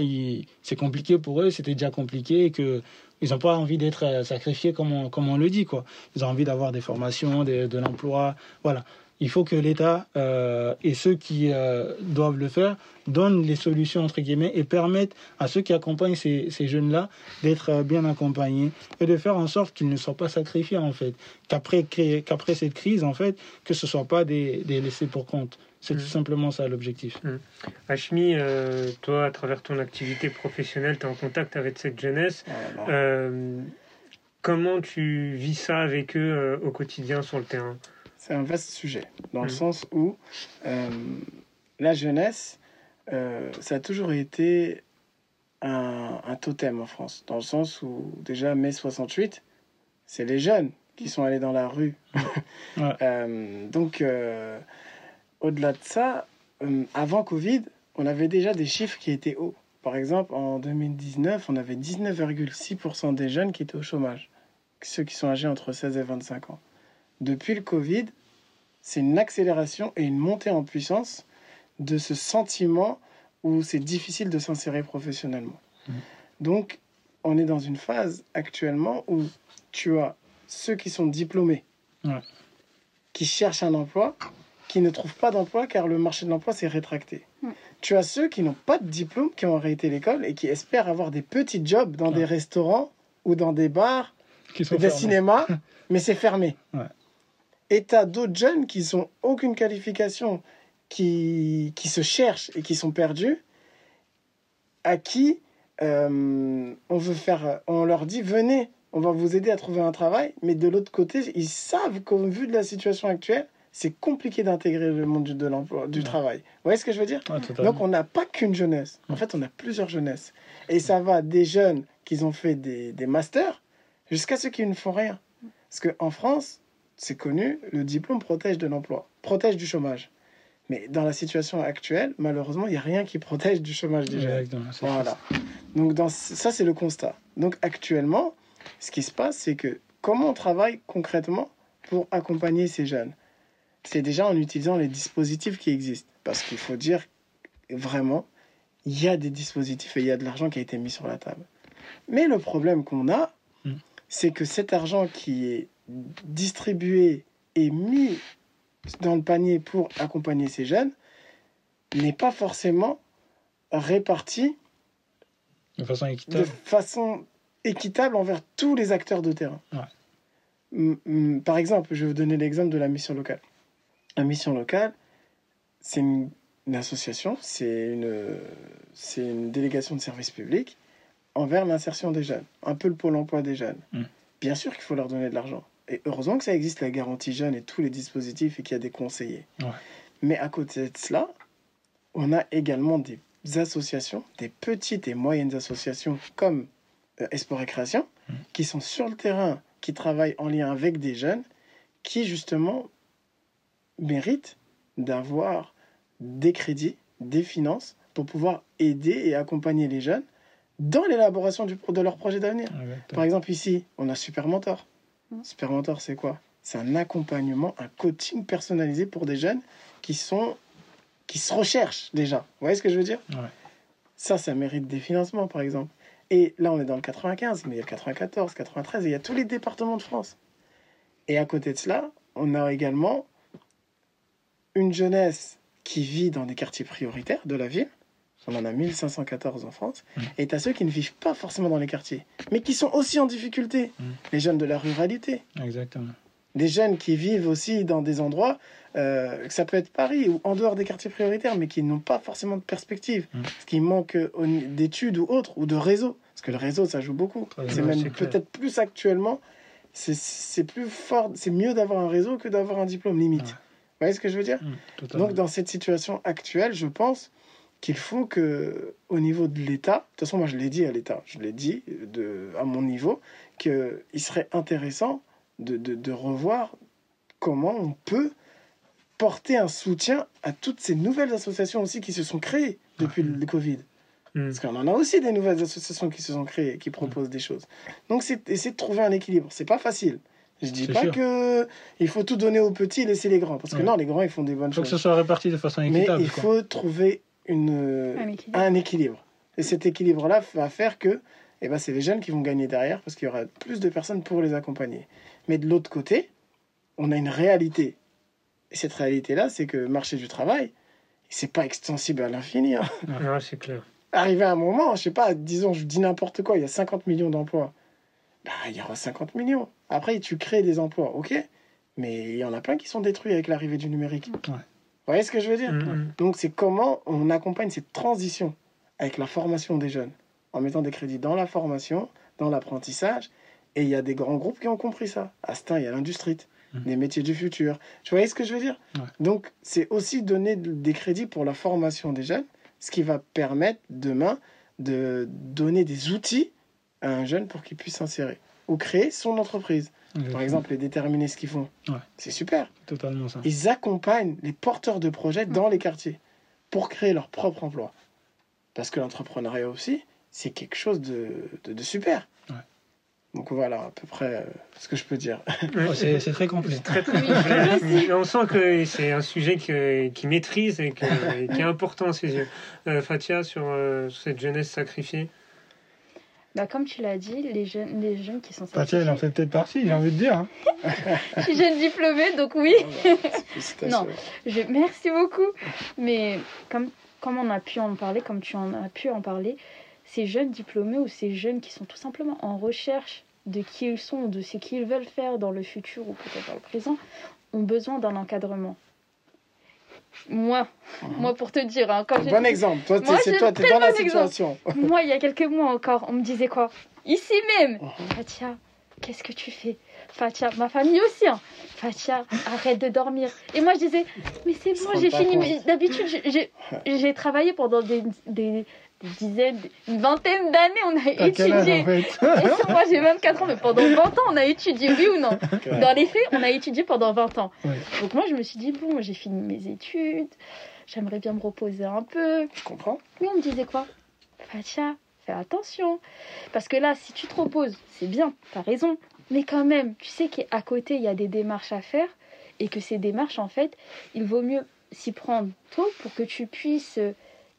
c'est compliqué pour eux, c'était déjà compliqué et que ils n'ont pas envie d'être sacrifiés comme on, comme on le dit quoi. Ils ont envie d'avoir des formations, de l'emploi, voilà il faut que l'État euh, et ceux qui euh, doivent le faire donnent les solutions entre guillemets et permettent à ceux qui accompagnent ces, jeunes-là d'être euh, bien accompagnés et de faire en sorte qu'ils ne soient pas sacrifiés en fait, qu'après qu'après cette crise en fait, que ce soit pas des, laissés pour compte. C'est tout mm. simplement ça l'objectif. Mmh. Hachmi, toi, à travers ton activité professionnelle, tu es en contact avec cette jeunesse. Oh comment tu vis ça avec eux au quotidien sur le terrain? C'est un vaste sujet, dans le mm. sens où euh, la jeunesse, euh, ça a toujours été un, totem en France, dans le sens où déjà mai 68, c'est les jeunes qui sont allés dans la rue. Euh, donc, au-delà de ça, avant Covid, on avait déjà des chiffres qui étaient hauts. Par exemple, en 2019, on avait 19,6% des jeunes qui étaient au chômage, ceux qui sont âgés entre 16 et 25 ans. Depuis le Covid, c'est une accélération et une montée en puissance de ce sentiment où c'est difficile de s'insérer professionnellement. Mmh. Donc, on est dans une phase actuellement où tu as ceux qui sont diplômés, qui cherchent un emploi, qui ne trouvent pas d'emploi car le marché de l'emploi s'est rétracté. Mmh. Tu as ceux qui n'ont pas de diplôme, qui ont arrêté l'école et qui espèrent avoir des petits jobs dans des restaurants ou dans des bars, des cinémas, mais c'est fermé. Et tu as d'autres jeunes qui n'ont aucune qualification, qui, qui se cherchent et qui sont perdus, à qui euh, on veut faire, on leur dit venez, on va vous aider à trouver un travail, mais de l'autre côté, ils savent qu'au vu de la situation actuelle, c'est compliqué d'intégrer le monde de l'emploi, du travail. Vous voyez ce que je veux dire? Donc on n'a pas qu'une jeunesse. En fait, on a plusieurs jeunesses. Et ça va des jeunes qui ont fait des, des masters jusqu'à ceux qui ne font rien. Parce qu'en France, c'est connu, le diplôme protège de l'emploi, protège du chômage. Mais dans la situation actuelle, malheureusement, il n'y a rien qui protège du chômage des jeunes. Voilà. Donc dans, ça, c'est le constat. Donc actuellement, ce qui se passe, c'est que comment on travaille concrètement pour accompagner ces jeunes? C'est déjà en utilisant les dispositifs qui existent. Parce qu'il faut dire vraiment, il y a des dispositifs et il y a de l'argent qui a été mis sur la table. Mais le problème qu'on a, hmm. c'est que cet argent qui est distribué et mis dans le panier pour accompagner ces jeunes n'est pas forcément réparti de façon équitable, de façon équitable envers tous les acteurs de terrain. Par exemple, je vais vous donner l'exemple de la mission locale. La mission locale, c'est une, association, c'est une, une délégation de service public envers l'insertion des jeunes, un peu le pôle emploi des jeunes. Mm. Bien sûr qu'il faut leur donner de l'argent. Et heureusement que ça existe, la garantie jeune et tous les dispositifs et qu'il y a des conseillers. Mais à côté de cela, on a également des associations, des petites et moyennes associations comme euh, Esport et Création, mmh. qui sont sur le terrain qui travaillent en lien avec des jeunes qui, justement, méritent d'avoir des crédits, des finances pour pouvoir aider et accompagner les jeunes dans l'élaboration de leur projet d'avenir. Par exemple, ici, on a Super Mentor. Mm. Super Mentor, c'est quoi? C'est un accompagnement, un coaching personnalisé pour des jeunes qui sont qui se recherchent déjà. Vous voyez ce que je veux dire? Ouais. Ça, ça mérite des financements, par exemple. Et là, on est dans le 95, mais il y a le 94, 93, et il y a tous les départements de France. Et à côté de cela, on a également une jeunesse qui vit dans des quartiers prioritaires de la ville. On en a 1514 en France. Mm. Et tu as ceux qui ne vivent pas forcément dans les quartiers, mais qui sont aussi en difficulté. Mm. Les jeunes de la ruralité. Exactement. Des jeunes qui vivent aussi dans des endroits, euh, que ça peut être Paris ou en dehors des quartiers prioritaires, mais qui n'ont pas forcément de perspective. Mm. Parce qu'il manque euh, d'études ou autres, ou de réseau. Parce que le réseau, ça joue beaucoup. C'est même peut-être plus actuellement. C'est- plus fort, c'est mieux d'avoir un réseau que d'avoir un diplôme, limite. Vous voyez ce que je veux dire? Mm, totalement. donc, dans cette situation actuelle, je pense qu'il faut que, au niveau de l'État, de toute façon, moi je l'ai dit à l'État, je l'ai dit de, à mon niveau, qu'il serait intéressant de, de, de revoir comment on peut porter un soutien à toutes ces nouvelles associations aussi qui se sont créées depuis le Covid. Mm. Parce qu'on en a aussi des nouvelles associations qui se sont créées, qui proposent des choses. Donc, c'est essayer de trouver un équilibre. C'est pas facile. Je dis pas sûr. que il faut tout donner aux petits et laisser les grands. Parce que non, les grands, ils font des bonnes Il faut que choses. ce soit réparti de façon Mais équitable. il quoi. faut trouver une, Un équilibre. un équilibre. Et cet équilibre-là va faire que eh ben, c'est les jeunes qui vont gagner derrière parce qu'il y aura plus de personnes pour les accompagner. Mais de l'autre côté, on a une réalité. Et cette réalité-là, c'est que le marché du travail, c'est pas extensible à l'infini. hein. Ouais, c'est clair. Arrivé à un moment, je sais pas, disons, je dis n'importe quoi, il y a 50 millions d'emplois. Bah, il y aura 50 millions. Après, tu crées des emplois, ok, mais il y en a plein qui sont détruits avec l'arrivée du numérique. Ouais. Vous voyez ce que je veux dire Mm, donc c'est comment on accompagne cette transition avec la formation des jeunes, en mettant des crédits dans la formation, dans l'apprentissage. Et il y a des grands groupes qui ont compris ça. À Stein, il y a l'industrie, Mhm. les métiers du futur. Tu vois ce que je veux dire Ouais. Donc c'est aussi donner de- des crédits pour la formation des jeunes, ce qui va permettre demain de donner des outils à un jeune pour qu'il puisse s'insérer ou créer son entreprise. Par exemple, et déterminer ce qu'ils font. Ouais. C'est super. Totalement ça. Ils accompagnent les porteurs de projets dans les quartiers pour créer leur propre emploi. Parce que l'entrepreneuriat aussi, c'est quelque chose de, de, de super. Ouais. Donc voilà à peu près euh, ce que je peux dire. Oh, c'est très complet. Très très complet. On sent que c'est un sujet que- qu'il maîtrise et, que- et qui est important à ses yeux. Euh, Fatia, sur, euh, sur cette jeunesse sacrifiée. Bah, comme tu l'as dit, les jeunes, les jeunes qui sont Patia, il en fait peut-être partie, j'ai envie de dire. hein. Je suis jeune diplômée, donc oui. Félicitations. Non. Je... Merci beaucoup. Mais comme, comme on a pu en parler, comme tu en as pu en parler, ces jeunes diplômés ou ces jeunes qui sont tout simplement en recherche de qui ils sont, de ce qu'ils veulent faire dans le futur ou peut-être dans le présent, ont besoin d'un encadrement. Moi, moi pour te dire, hein, j'ai Bon exemple. Toi, t'es- Moi, c'est toi, un tu es très dans la situation. moi, il y a quelques mois encore, on me disait quoi? Ici même Mhm. Fatia, qu'est-ce que tu fais? Fatia, ma famille aussi, hein. Fatia, arrête de dormir. Et moi, je disais, mais c'est bon, j'ai fini. D'habitude, j'ai- travaillé pendant des, des, une vingtaine d'années, on a étudié. en fait Et moi, j'ai 24 ans, mais pendant 20 ans, on a étudié, oui ou non Dans les faits, on a étudié pendant 20 ans. Ouais. Donc moi, je me suis dit, bon, j'ai fini mes études, j'aimerais bien me reposer un peu. Je comprends. Mais on me disait quoi? Fatia, fais attention. Parce que là, si tu te reposes, c'est bien, t'as raison. Mais quand même, tu sais qu'à côté, il y a des démarches à faire. Et que ces démarches, en fait, il vaut mieux s'y prendre tôt pour que tu puisses,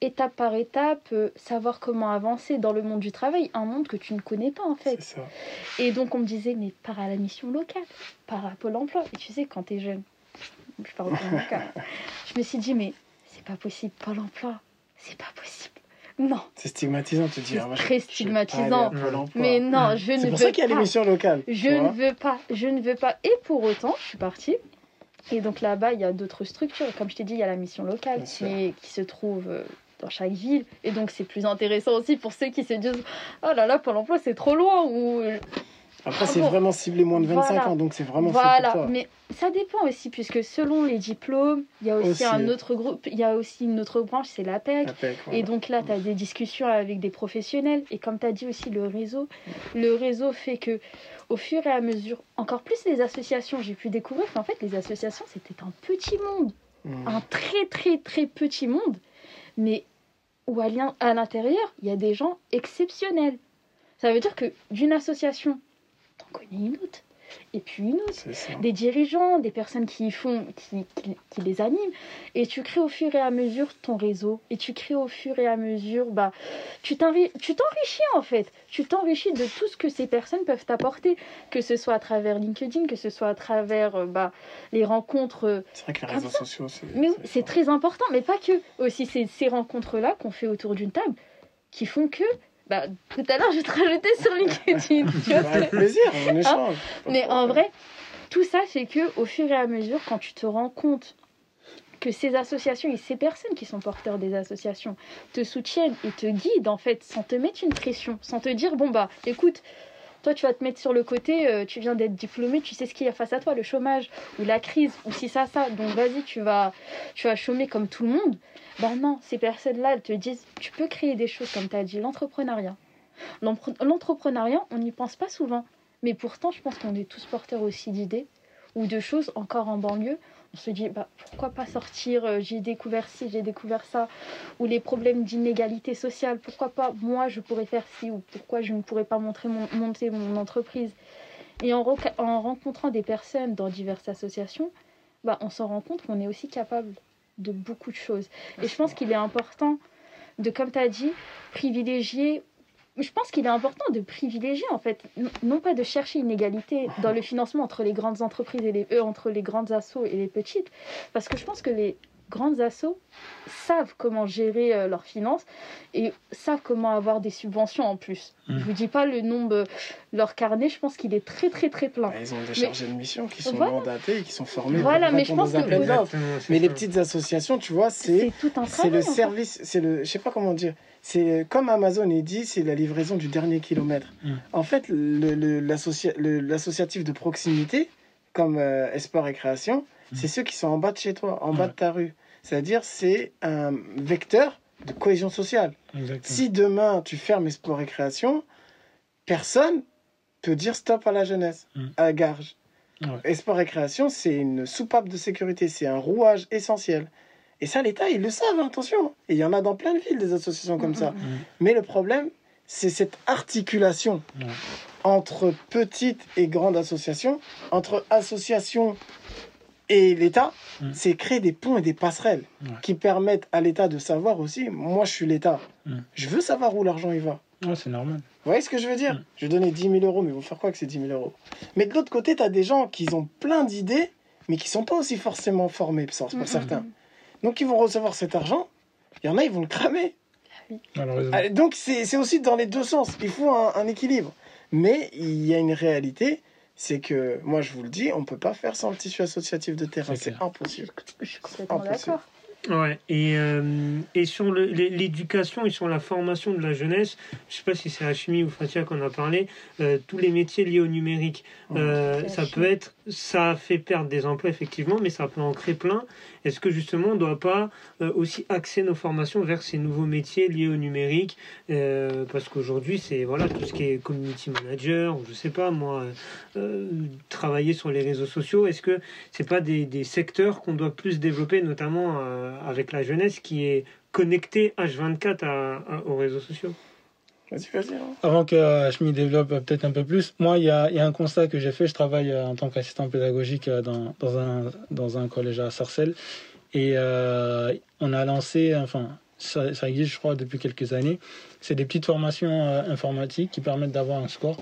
étape par étape, euh, savoir comment avancer dans le monde du travail. Un monde que tu ne connais pas, en fait. C'est ça. Et donc, on me disait, mais pars à la mission locale, pars à Pôle emploi. Et tu sais, quand t'es jeune, je parle de je me suis dit, mais c'est pas possible, Pôle emploi, c'est pas possible. Non, C'est stigmatisant, tu dis. C'est ah, très pas stigmatisant. mais non, je ne C'est veux pour ça qu'il y a pas. l'émission locale. Je ne veux pas, je ne veux pas. Et pour autant, je suis partie. Et donc là-bas, il y a d'autres structures. Comme je t'ai dit, il y a la mission locale qui se trouve euh, dans chaque ville. Et donc, c'est plus intéressant aussi pour ceux qui se disent Oh là là, Pôle emploi, c'est trop loin. Ou... Après, Ah c'est bon. vraiment ciblé moins de 25 Voilà. ans, donc c'est vraiment fait Voilà, pour toi. mais ça dépend aussi, puisque selon les diplômes, il y a aussi, Aussi. un autre groupe, il y a aussi une autre branche, c'est l'APEC. Apec, voilà. Et donc là, tu as des discussions avec des professionnels. Et comme tu as dit aussi, le réseau. Le réseau fait que, au fur et à mesure, encore plus les associations, j'ai pu découvrir qu'en fait, les associations, c'était un petit monde. Mm. Un très, très, très petit monde. Mais l'in- à l'intérieur, il y a des gens exceptionnels. Ça veut dire que d'une association, t'en connais une autre. Et puis une autre des dirigeants, des personnes qui font, qui, qui- qui les animent, et tu crées au fur et à mesure ton réseau, et tu crées au fur et à mesure, bah, tu t'enri- tu t'enrichis en fait, tu t'enrichis de tout ce que ces personnes peuvent t'apporter, que ce soit à travers LinkedIn, que ce soit à travers euh, bah, les rencontres. euh, C'est vrai que les réseaux ça. sociaux, c'est. Mais c'est très important, mais pas que. Aussi, c'est ces rencontres-là qu'on fait autour d'une table qui font que. Bah, tout à l'heure, je te rajoutais sur LinkedIn. tu vois. Avec plaisir, on échange. Pas de Mais en vrai, tout ça fait que au fur et à mesure, quand tu te rends compte que ces associations et ces personnes qui sont porteurs des associations te soutiennent et te guident en fait, sans te mettre une pression, sans te dire bon bah écoute, toi tu vas te mettre sur le côté, euh, tu viens d'être diplômé, tu sais ce qu'il y a face à toi, le chômage ou la crise ou si ça ça, donc vas-y tu vas tu vas chômer comme tout le monde. Ben non, ces personnes-là, elles te disent tu peux créer des choses comme tu as dit, l'entrepreneuriat. L'entrepreneuriat, on n'y pense pas souvent. Mais pourtant, je pense qu'on est tous porteurs aussi d'idées ou de choses encore en banlieue. On se dit, bah, pourquoi pas sortir euh, J'ai découvert ci, j'ai découvert ça. Ou les problèmes d'inégalité sociale. Pourquoi pas moi, je pourrais faire ci ou pourquoi je ne pourrais pas montrer mon- monter mon entreprise. Et en, en rencontrant des personnes dans diverses associations, bah, on s'en rend compte qu'on est aussi capable de beaucoup de choses. Et je pense qu'il est important de, comme tu as dit, privilégier je pense qu'il est important de privilégier en fait, non pas de chercher une égalité dans le financement entre les grandes entreprises et les euh, entre les grandes assos et les petites, parce que je pense que les grandes assos savent comment gérer euh, leurs finances et savent comment avoir des subventions en plus. Mm. Je vous dis pas le nombre, leur carnet, je pense qu'il est très très très plein. Bah, ils ont des chargés de mission qui sont Voilà. mandatés et qui sont formés Voilà, mais je pense que vous- Mais les petites associations, tu vois, c'est C'est tout un c'est travail. le service, c'est le, je sais pas comment dire, c'est comme Amazon il dit, c'est la livraison du dernier kilomètre. Mm. En fait, le- le- l'associatif de proximité, comme euh, Esport et Création, Mm. c'est ceux qui sont en bas de chez toi, en bas de ta rue. C'est-à-dire, c'est un vecteur de cohésion sociale. Exactement. Si demain tu fermes Esport et Création, personne peut dire stop à la jeunesse, Mm. à la garge. Ouais. Esport et Création, c'est une soupape de sécurité, c'est un rouage essentiel. Et ça, l'État, ils le savent, hein, attention. Et il y en a dans plein de villes des associations comme ça. Mm, Mm. Mais le problème, c'est cette articulation Ouais. entre petites et grandes associations, entre associations et l'État, Mm. c'est créer des ponts et des passerelles Ouais. qui permettent à l'État de savoir aussi, moi je suis l'État, Mm. je veux savoir où l'argent il va. Ouais, c'est normal. Vous voyez ce que je veux dire? Mm. Je vais donner 10 000 euros, mais vous faire quoi que c'est 10 000 euros Mais de l'autre côté, tu as des gens qui ont plein d'idées, mais qui sont pas aussi forcément formés pour, certains. Donc ils vont recevoir cet argent, il y en a, ils vont le cramer. Ah, Donc c'est c'est aussi dans les deux sens, il faut un, un équilibre. Mais il y a une réalité, c'est que, moi je vous le dis, on ne peut pas faire sans le tissu associatif de terrain, C'est impossible. Je suis complètement d'accord. Ouais, et, euh, et sur l'éducation et sur la formation de la jeunesse, je sais pas si c'est Hachimi ou Fatia qu'on a parlé, euh, tous les métiers liés au numérique, euh, ça peut être, ça fait perdre des emplois effectivement, mais ça peut en créer plein. Est-ce que justement on ne doit pas euh, aussi axer nos formations vers ces nouveaux métiers liés au numérique euh, Parce qu'aujourd'hui, c'est voilà, tout ce qui est community manager, ou je sais pas moi, euh, travailler sur les réseaux sociaux, est-ce que c'est pas des, des secteurs qu'on doit plus développer, notamment avec la jeunesse qui est connectée H24 à- à- aux réseaux sociaux? Vas-y, vas-y. hein. Avant que euh, je m'y développe euh, peut-être un peu plus, moi, il y a, il y a un constat que j'ai fait. Je travaille euh, en tant qu'assistant pédagogique euh, dans, dans, un, dans un collège à Sarcelles. Et on a lancé, enfin, ça, ça existe, je crois, depuis quelques années. C'est des petites formations informatiques qui permettent d'avoir un score,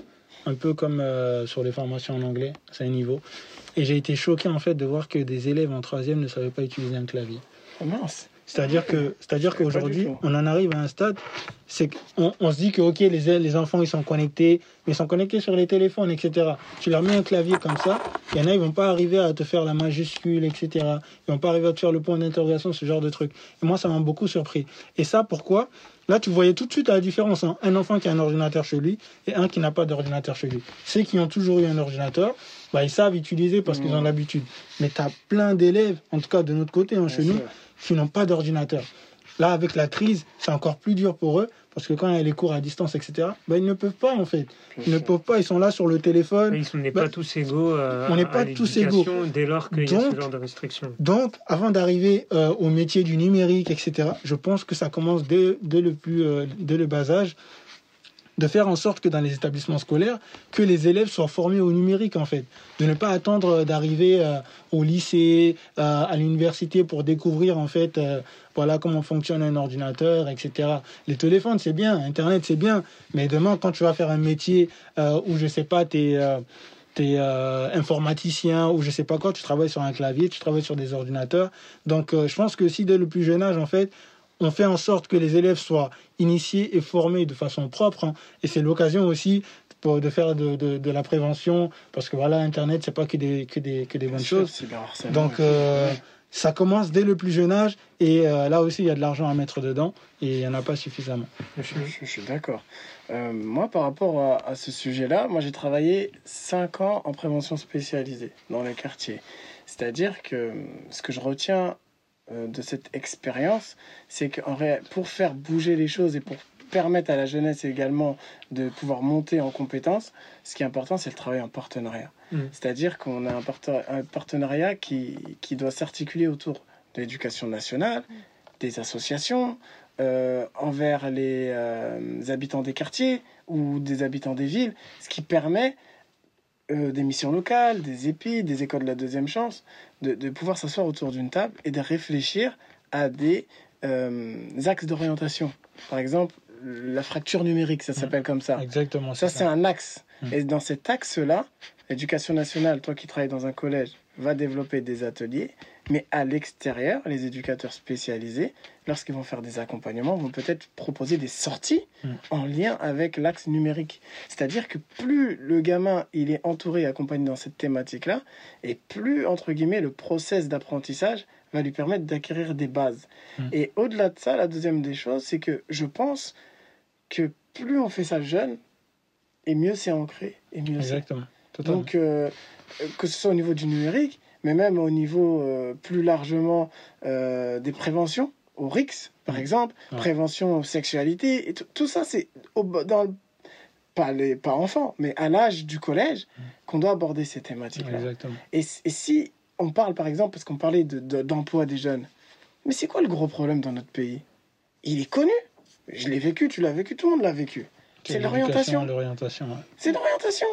un peu comme sur les formations en anglais, c'est un niveau. Et j'ai été choqué, en fait, de voir que des élèves en troisième ne savaient pas utiliser un clavier. Oh, mince. C'est-à-dire que, c'est-à-dire qu'aujourd'hui, on en arrive à un stade, c'est qu'on on se dit que ok, les, les enfants ils sont connectés, mais ils sont connectés sur les téléphones, etc. Tu leur mets un clavier comme ça, il y en a, ils vont pas arriver à te faire la majuscule, etc. Ils vont pas arriver à te faire le point d'interrogation, ce genre de truc. Et moi, ça m'a beaucoup surpris. Et ça, pourquoi? Là, tu voyais tout de suite la différence. Hein. Un enfant qui a un ordinateur chez lui et un qui n'a pas d'ordinateur chez lui. Ceux qui ont toujours eu un ordinateur, bah, ils savent utiliser parce qu'ils ont l'habitude. Mais tu as plein d'élèves, en tout cas de notre côté, hein, chez nous, qui n'ont pas d'ordinateur. Là, avec la crise, c'est encore plus dur pour eux parce que quand il y a les cours à distance, etc., bah, ils ne peuvent pas en fait. Ils ne peuvent pas, ils sont là sur le téléphone. ils n'est pas bah, tous égaux. Euh, on n'est pas tous égaux. Dès lors qu'il y a ce genre de restrictions. Donc, avant d'arriver euh, au métier du numérique, etc., je pense que ça commence dès, le, plus, euh, dès le bas âge de faire en sorte que dans les établissements scolaires, que les élèves soient formés au numérique en fait, de ne pas attendre d'arriver euh, au lycée, euh, à l'université pour découvrir en fait, euh, voilà comment fonctionne un ordinateur, etc. Les téléphones c'est bien, Internet c'est bien, mais demain quand tu vas faire un métier où je sais pas, tu es informaticien ou je sais pas quoi, tu travailles sur un clavier, tu travailles sur des ordinateurs. Donc je pense que si dès le plus jeune âge en fait, on fait en sorte que les élèves soient initiés et formés de façon propre. Hein. et c'est l'occasion aussi pour, de faire de, la prévention, parce que voilà, Internet, c'est pas que des, que des, que des bonnes choses. Donc, euh, ça commence dès le plus jeune âge, et euh, là aussi, il y a de l'argent à mettre dedans, et il n'y en a pas suffisamment. Je, suis d'accord. Euh, moi, par rapport à, à ce sujet-là, moi, j'ai travaillé 5 ans en prévention spécialisée dans les quartiers. C'est-à-dire que ce que je retiens euh, de cette expérience, c'est que pour faire bouger les choses et pour permettre à la jeunesse également de pouvoir monter en compétences, ce qui est important, c'est le travail en partenariat. Mm. C'est-à-dire qu'on a un, partenariat qui, qui doit s'articuler autour de l'éducation nationale, des associations, euh, envers les euh, habitants des quartiers ou des habitants des villes, ce qui permet euh, des missions locales, des épis, des écoles de la deuxième chance, de, de pouvoir s'asseoir autour d'une table et de réfléchir à des euh, axes d'orientation. Par exemple, la fracture numérique, ça mmh. s'appelle comme ça. Exactement. Ça, c'est un axe. Mmh. Et dans cet axe-là, l'éducation nationale, toi qui travailles dans un collège, va développer des ateliers mais à l'extérieur, les éducateurs spécialisés, lorsqu'ils vont faire des accompagnements, vont peut-être proposer des sorties mm. en lien avec l'axe numérique. C'est-à-dire que plus le gamin il est entouré et accompagné dans cette thématique-là, et plus, entre guillemets, le process d'apprentissage va lui permettre d'acquérir des bases. Mm. Et au-delà de ça, la deuxième des choses, c'est que je pense que plus on fait ça jeune, et mieux c'est ancré, et mieux Exactement. Donc, euh, que ce soit au niveau du numérique, mais même au niveau euh, plus largement euh, des préventions, au RIX par mmh. exemple, prévention sexualité, et tout ça c'est dans pas les pas enfants, mais à l'âge du collège mmh. qu'on doit aborder ces thématiques-là. Et, et, si on parle par exemple, parce qu'on parlait d'emploi de, des jeunes, mais c'est quoi le gros problème dans notre pays? Il est connu. Je l'ai vécu, tu l'as vécu, tout le monde l'a vécu. C'est l'orientation. C'est l'orientation.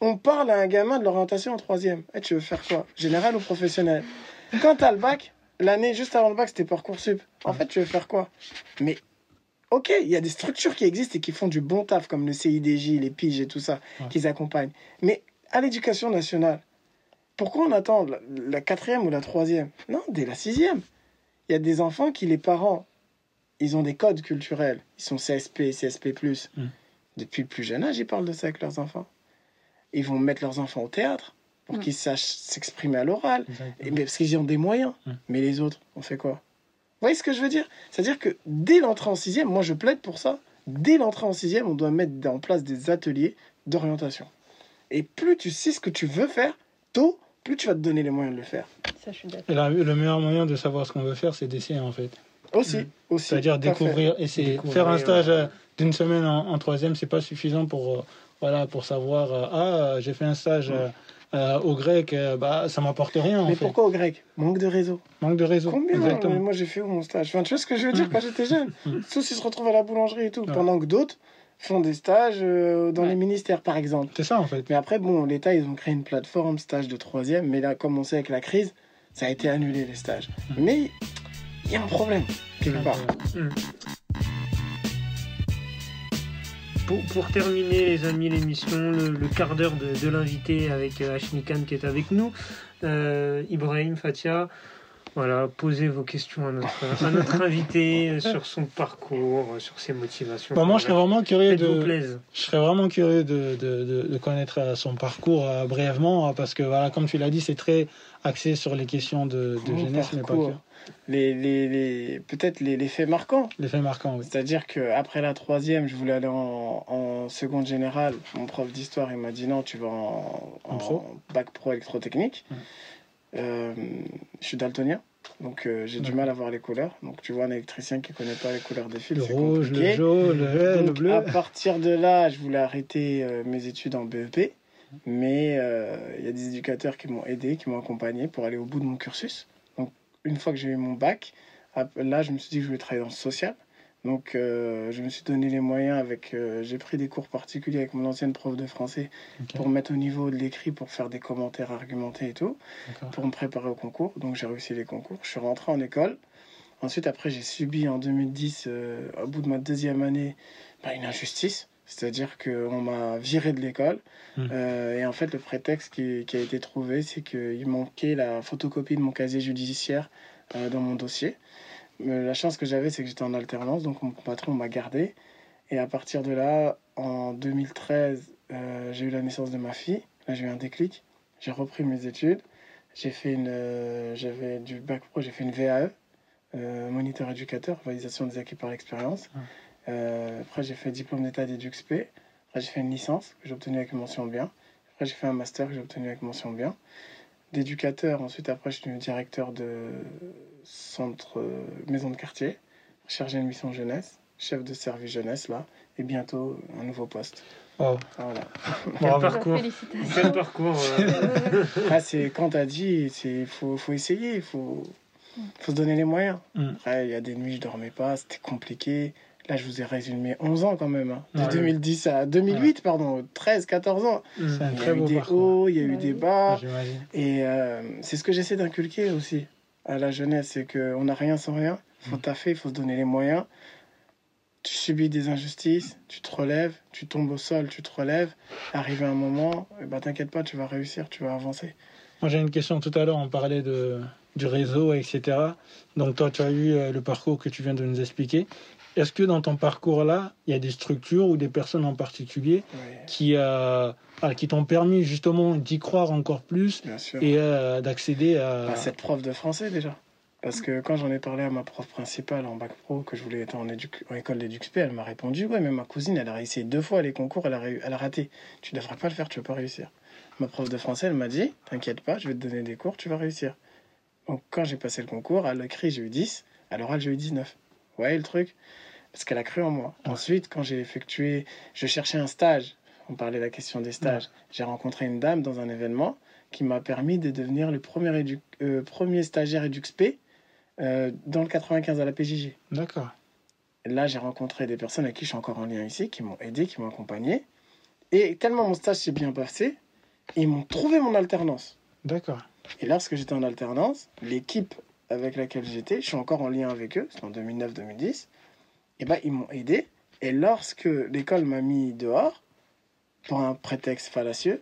On parle à un gamin de l'orientation en troisième. Eh, tu veux faire quoi? Général ou professionnel? Quand tu as le bac, l'année juste avant le bac, c'était Parcoursup. En fait, tu veux faire quoi? Mais ok, il y a des structures qui existent et qui font du bon taf, comme le CIDJ, les piges et tout ça, qui accompagnent. Mais à l'éducation nationale, pourquoi on attend la, quatrième ou la troisième? Non, dès la sixième. Il y a des enfants qui, les parents, ils ont des codes culturels. Ils sont CSP, CSP+. Mm. Depuis le plus jeune âge, ils parlent de ça avec leurs enfants ils vont mettre leurs enfants au théâtre pour mm. qu'ils sachent s'exprimer à l'oral, parce qu'ils ont des moyens. Mm. Mais les autres, on fait quoi? Vous voyez ce que je veux dire? C'est-à-dire que dès l'entrée en sixième, moi je plaide pour ça, dès l'entrée en sixième, on doit mettre en place des ateliers d'orientation. Et plus tu sais ce que tu veux faire, tôt, plus tu vas te donner les moyens de le faire. Ça, je suis Et le meilleur moyen de savoir ce qu'on veut faire, c'est d'essayer en fait. Aussi, mm. aussi. C'est-à-dire découvrir, essayer. Faire un stage euh, d'une semaine en, en troisième, c'est pas suffisant pour euh, voilà, pour savoir, euh, ah, j'ai fait un stage euh, euh, au grec, bah, ça m'apporte rien. Mais pourquoi au grec? Manque de réseau. Manque de réseau. Combien? Exactement. Moi, j'ai fait où mon stage? Enfin, Tu vois ce que je veux dire quand j'étais jeune Tous, ils se retrouvent à la boulangerie et tout, pendant que d'autres font des stages dans les ministères, par exemple. C'est ça, en fait. Mais après, bon, l'État, ils ont créé une plateforme stage de troisième, mais là, comme on sait avec la crise, ça a été annulé, les stages. Mais il y a un problème, quelque part. Pour, terminer, les amis, l'émission, le, quart d'heure de, l'invité avec euh, Ashmi Khan qui est avec nous, euh, Ibrahim, Fatia, Voilà, posez vos questions à notre, à notre invité sur son parcours, sur ses motivations. Bon, moi, je serais vraiment curieux de, je serais vraiment curieux de, de, de, de connaître euh, son parcours euh, brièvement, hein, parce que voilà, comme tu l'as dit, c'est très axé sur les questions de, jeunesse, mais pas que. Les, les, les, Peut-être les, les faits marquants. Les faits marquants, oui. C'est-à-dire qu'après la troisième, je voulais aller en, en seconde générale. Mon prof d'histoire, il m'a dit non, tu vas en, En pro bac pro électrotechnique. Euh, je suis daltonien, donc euh, j'ai du mal à voir les couleurs. Donc tu vois un électricien qui connaît pas les couleurs des fils, Le rouge, le jaune, le vert, le bleu. À partir de là, je voulais arrêter euh, mes études en BEP, mais il y a des éducateurs qui m'ont aidé, qui m'ont accompagné pour aller au bout de mon cursus. Donc, une fois que j'ai eu mon bac, là, je me suis dit que je voulais travailler dans le social. Donc, euh, je me suis donné les moyens avec. euh, j'ai pris des cours particuliers avec mon ancienne prof de français Ok, pour me mettre au niveau de l'écrit, pour faire des commentaires argumentés et tout pour me préparer au concours. Donc j'ai réussi les concours. Je suis rentré en école. Ensuite, après, j'ai subi en 2010, euh, au bout de ma deuxième année, bah, une injustice. C'est-à-dire qu'on m'a viré de l'école. Hmm. Euh, et en fait, le prétexte qui, qui a été trouvé, c'est qu'il manquait la photocopie de mon casier judiciaire euh, dans mon dossier. Mais la chance que j'avais, c'est que j'étais en alternance. Donc mon patron m'a gardé. Et à partir de là, en 2013, euh, j'ai eu la naissance de ma fille. Là, j'ai eu un déclic. J'ai repris mes études. J'ai fait une, euh, j'avais du bac pro, j'ai fait une VAE, euh, moniteur éducateur, validation des acquis par l'expérience. Ah. Euh, après, j'ai fait diplôme d'état d'éduxp. Après, j'ai fait une licence que j'ai obtenue avec mention bien. Après, j'ai fait un master que j'ai obtenu avec mention bien. D'éducateur, ensuite, après, je suis devenu directeur de centre euh, maison de quartier, chargé de mission jeunesse, chef de service jeunesse là, et bientôt un nouveau poste. Wow. Voilà. Quel Bravo. parcours. Quel parcours euh, Après, c'est quand t'as dit, c'est faut, faut essayer, il faut, faut se donner les moyens. Mm. Après, il y a des nuits, je dormais pas, c'était compliqué. Là, je vous ai résumé 11 ans quand même. hein. De Ouais. 2010 à 2008, pardon, 13, 14 ans. Un Il y a eu des parcours. hauts, il y a eu Ouais. des bas. J'imagine. Et euh, c'est ce que j'essaie d'inculquer aussi à la jeunesse, c'est qu'on n'a rien sans rien. Il faut Mm. taffer, il faut se donner les moyens. Tu subis des injustices, tu te relèves, tu tombes au sol, tu te relèves. Arrivé un moment, ben, t'inquiète pas, tu vas réussir, tu vas avancer. Moi, j'ai une question tout à l'heure, on parlait de, du réseau, etc. Donc, toi, tu as eu euh, le parcours que tu viens de nous expliquer. Est-ce que dans ton parcours-là, il y a des structures ou des personnes en particulier Ouais, qui, euh, ah, qui t'ont permis justement d'y croire encore plus et euh, d'accéder à... Bah, cette prof de français déjà. Parce que quand j'en ai parlé à ma prof principale en bac pro, que je voulais être en, édu- en école d'éduxp, elle m'a répondu Ouais, mais ma cousine, elle a réussi deux fois les concours, elle a, réu- elle a raté. Tu devrais pas le faire, tu vas pas réussir. Ma prof de français, elle m'a dit T'inquiète pas, je vais te donner des cours, tu vas réussir. Donc quand j'ai passé le concours, à l'écrit, j'ai eu 10, à l'oral, j'ai eu 19. Vous voyez le truc Parce qu'elle a cru en moi. Ouais. Ensuite, quand j'ai effectué, je cherchais un stage. On parlait de la question des stages. J'ai rencontré une dame dans un événement qui m'a permis de devenir le premier, édu- euh, premier stagiaire EduxP euh, dans le 95 à la PJJ. D'accord. Là, j'ai rencontré des personnes avec qui je suis encore en lien ici, qui m'ont aidé, qui m'ont accompagné. Et tellement mon stage s'est bien passé, ils m'ont trouvé mon alternance. D'accord. Et lorsque j'étais en alternance, l'équipe avec laquelle j'étais, je suis encore en lien avec eux, c'était en 2009-2010, et ben ils m'ont aidé. Et lorsque l'école m'a mis dehors, pour un prétexte fallacieux,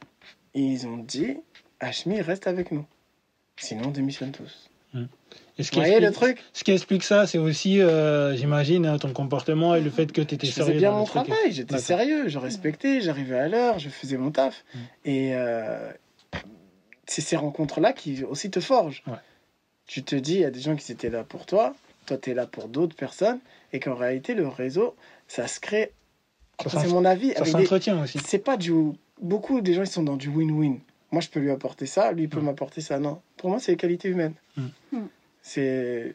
ils ont dit Hashmi, reste avec nous. Sinon, on démissionne tous. Et ce Vous qui, voyez le explique, truc? ce qui explique ça, c'est aussi, euh, j'imagine, hein, ton comportement et le fait que tu étais Je sérieux. faisais bien dans mon le travail, j'étais sérieux, je respectais, j'arrivais à l'heure, je faisais mon taf. Mm. Et euh, c'est ces rencontres-là qui aussi te forgent. Ouais. Tu te dis, il y a des gens qui étaient là pour toi, toi tu es là pour d'autres personnes, et qu'en réalité, le réseau, ça se crée, Ça c'est mon avis, Ça s'entretient aussi. c'est pas du... Beaucoup des gens, ils sont dans du win-win. Moi, je peux lui apporter ça, lui, il peut Mm. m'apporter ça. Non, pour moi, c'est les qualités humaines. Mm. Mm. C'est...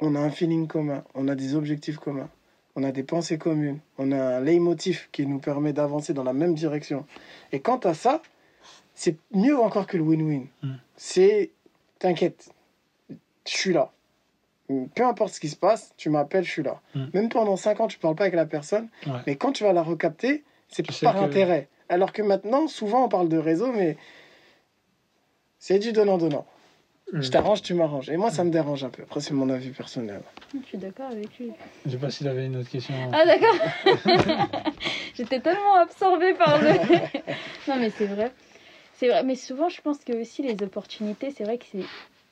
On a un feeling commun, on a des objectifs communs, on a des pensées communes, on a un leitmotiv qui nous permet d'avancer dans la même direction. Et quant à ça, c'est mieux encore que le win-win. Mm. C'est... T'inquiète, je suis là. Peu importe ce qui se passe, tu m'appelles, je suis là. Mm. Même pendant 5 ans, tu parles pas avec la personne, Ouais. mais quand tu vas la recapter, c'est par que- intérêt. Alors que maintenant, souvent, on parle de réseau, mais c'est du donnant-donnant. Je t'arrange, tu m'arranges. Et moi, ça me dérange un peu. Après, c'est mon avis personnel. Je suis d'accord avec lui. Je sais pas s'il avait une autre question. Ah d'accord. J'étais tellement absorbée par le. non mais c'est vrai. C'est vrai. Mais souvent je pense que aussi les opportunités, c'est vrai que c'est. Il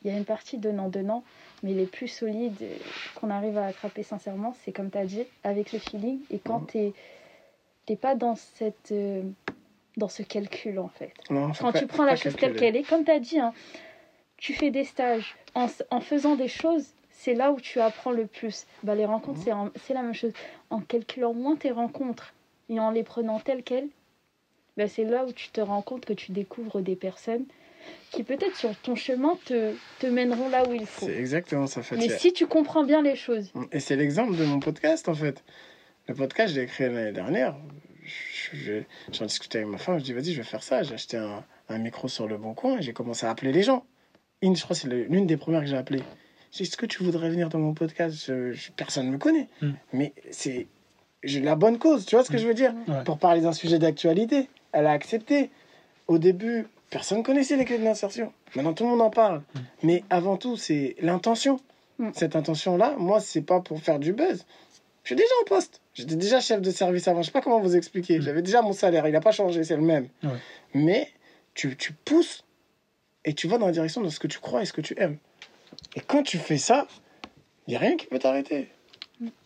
Il y a une partie donnant-donnant, mais les plus solides qu'on arrive à attraper sincèrement, c'est comme tu as dit, avec le feeling. Et quand tu n'es pas dans, cette, euh, dans ce calcul, en fait. Non, Quand tu prends la chose telle qu'elle est, comme tu as dit, hein, tu fais des stages. En, en faisant des choses, c'est là où tu apprends le plus. Bah, les rencontres, c'est en- c'est la même chose. En calculant moins tes rencontres et en les prenant telles quelles, bah, c'est là où tu te rends compte que tu découvres des personnes qui peut-être sur ton chemin te, te mèneront là où il faut. C'est exactement ça, Fatia. Mais si tu comprends bien les choses, Et c'est l'exemple de mon podcast, en fait. Le podcast, je l'ai créé l'année dernière. Je- je- J'en discutais avec ma femme, je dis, vas-y, je vais faire ça. J'ai acheté un, un micro sur le bon coin et j'ai commencé à appeler les gens. Une, je crois, c'est le- l'une des premières que j'ai appelées. J'ai dit, est-ce que tu voudrais venir dans mon podcast? Je- je- Personne ne me connaît. Mm. Mais c'est j'ai la bonne cause, tu vois ce que je veux dire? Ouais. Pour parler d'un sujet d'actualité. Elle a accepté. Au début, personne ne connaissait les clés de l'insertion. Maintenant, tout le monde en parle. Mm. Mais avant tout, c'est l'intention. Mm. Cette intention-là, moi, c'est pas pour faire du buzz. Je suis déjà en poste. J'étais déjà chef de service avant. Je sais pas comment vous expliquer. Mm. J'avais déjà mon salaire. Il n'a pas changé, c'est le même. Ouais. Mais tu, tu pousses et tu vas dans la direction de ce que tu crois et ce que tu aimes. Et quand tu fais ça, il n'y a rien qui peut t'arrêter.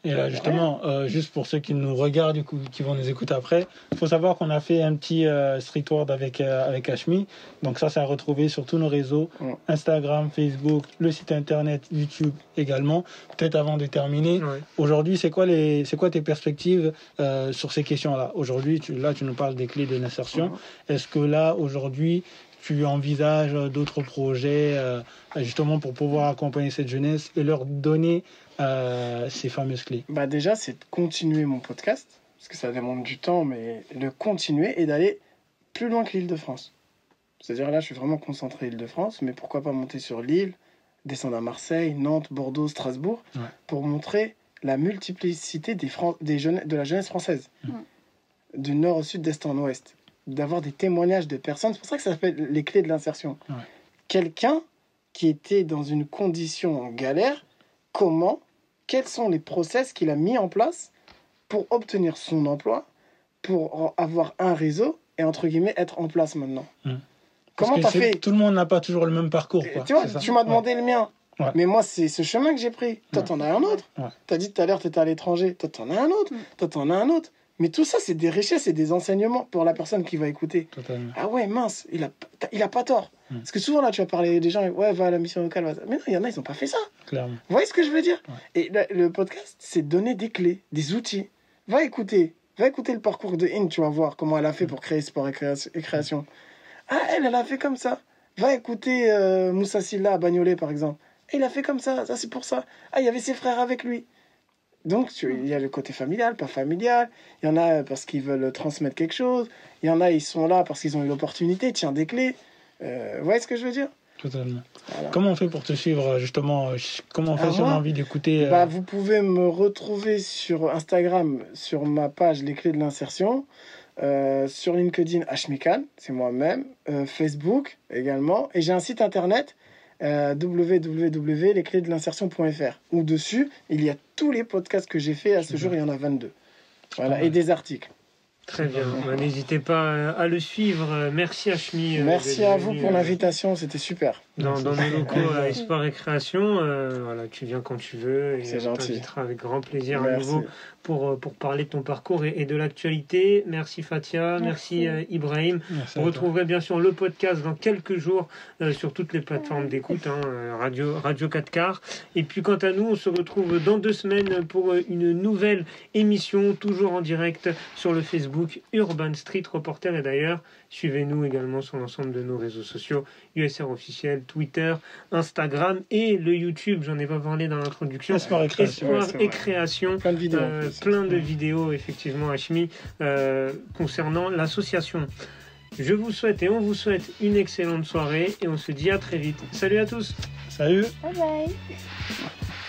Et là, justement, euh, juste pour ceux qui nous regardent, du coup, qui vont nous écouter après, il faut savoir qu'on a fait un petit euh, street word avec, euh, avec Ashmi. Donc ça, c'est à retrouver sur tous nos réseaux, Ouais. Instagram, Facebook, le site internet, YouTube également. Peut-être avant de terminer, Ouais. aujourd'hui, c'est quoi, les, quoi tes perspectives euh, sur ces questions-là? Aujourd'hui, tu, là, tu nous parles des clés de l'insertion. Est-ce que là, aujourd'hui, tu envisages d'autres projets euh, justement pour pouvoir accompagner cette jeunesse et leur donner euh, ces fameuses clés Bah déjà, c'est de continuer mon podcast, parce que ça demande du temps, mais le continuer et d'aller plus loin que l'île de France. C'est-à-dire là, je suis vraiment concentré île de France, mais pourquoi pas monter sur l'île, descendre à Marseille, Nantes, Bordeaux, Strasbourg, Ouais. pour montrer la multiplicité des Fran- des jeunes, de la jeunesse française, Ouais. du nord au sud, d'est en ouest, d'avoir des témoignages de personnes. C'est pour ça que ça s'appelle les clés de l'insertion. Ouais. Quelqu'un qui était dans une condition en galère, comment, quels sont les process qu'il a mis en place pour obtenir son emploi, pour avoir un réseau et entre guillemets être en place maintenant. Mm. Comment t'as fait Tout le monde n'a pas toujours le même parcours. Quoi. Tu vois, tu m'as demandé le mien. Ouais. Mais moi, c'est ce chemin que j'ai pris. Toi, Ouais. t'en as un autre. Ouais. T'as dit tout à l'heure, t'étais à l'étranger. Toi, t'en as un autre. Toi, t'en as un autre. Mais tout ça, c'est des richesses et des enseignements pour la personne qui va écouter. Totalement. Ah ouais, mince, il a, il a pas tort. Mm. Parce que souvent, là, tu vas parler des gens, ouais, va à la mission locale. va- Mais non, il y en a, ils ont pas fait ça. Clairement. Vous voyez ce que je veux dire? Ouais. Et le, le podcast, c'est donner des clés, des outils. Va écouter. Va écouter le parcours de In, tu vas voir comment elle a fait pour créer Sport et, Créa- et Création. Ah, elle, elle a fait comme ça. Va écouter euh, Moussa Silla à Bagnolet, par exemple. Et il a fait comme ça, ça c'est pour ça. Ah, il y avait ses frères avec lui. Donc, tu- il y a le côté familial, pas familial. Il y en a parce qu'ils veulent transmettre quelque chose. Il y en a, ils sont là parce qu'ils ont eu l'opportunité, tiens, des clés. Euh, vous voyez ce que je veux dire Totalement. Voilà. Comment on fait pour te suivre, justement euh, Comment on fait Ah, si on a envie d'écouter euh, Bah, vous pouvez me retrouver sur Instagram, sur ma page Les Clés de l'Insertion, euh, sur LinkedIn, Hmikan, c'est moi-même, euh, Facebook également, et j'ai un site internet euh, www.lesclésdelinsertion.fr où dessus, il y a tous les podcasts que j'ai fait à ce jour, il y en a 22. Voilà, et des articles. Très bien. Bah, N'hésitez pas euh, à le suivre. Euh, Merci euh, Merci d'être à vous pour l'invitation, c'était super. Dans, dans nos Merci. locaux à Espoir et Création, euh, voilà, tu viens quand tu veux C'est on gentil. t'invitera avec grand plaisir à Merci. nouveau pour, euh, pour parler de ton parcours et, et de l'actualité. Merci Fatia, merci, Merci. euh, Ibrahim. Merci Vous retrouverez bien sûr le podcast dans quelques jours euh, sur toutes les plateformes d'écoute, hein, Radio, Radio 4 quarts. Et puis quant à nous, on se retrouve dans deux semaines pour une nouvelle émission, toujours en direct sur le Facebook Urban Street Reporter. Et d'ailleurs, suivez-nous également sur l'ensemble de nos réseaux sociaux, USR officiel, Twitter, Instagram et le YouTube. J'en ai pas parlé dans l'introduction. Espoir et création. Espoir ouais, et création. Plein de vidéos. Euh. Plein de vidéos effectivement Hachmi euh, concernant l'association. Je vous souhaite et on vous souhaite une excellente soirée et on se dit à très vite. Salut à tous Salut bye bye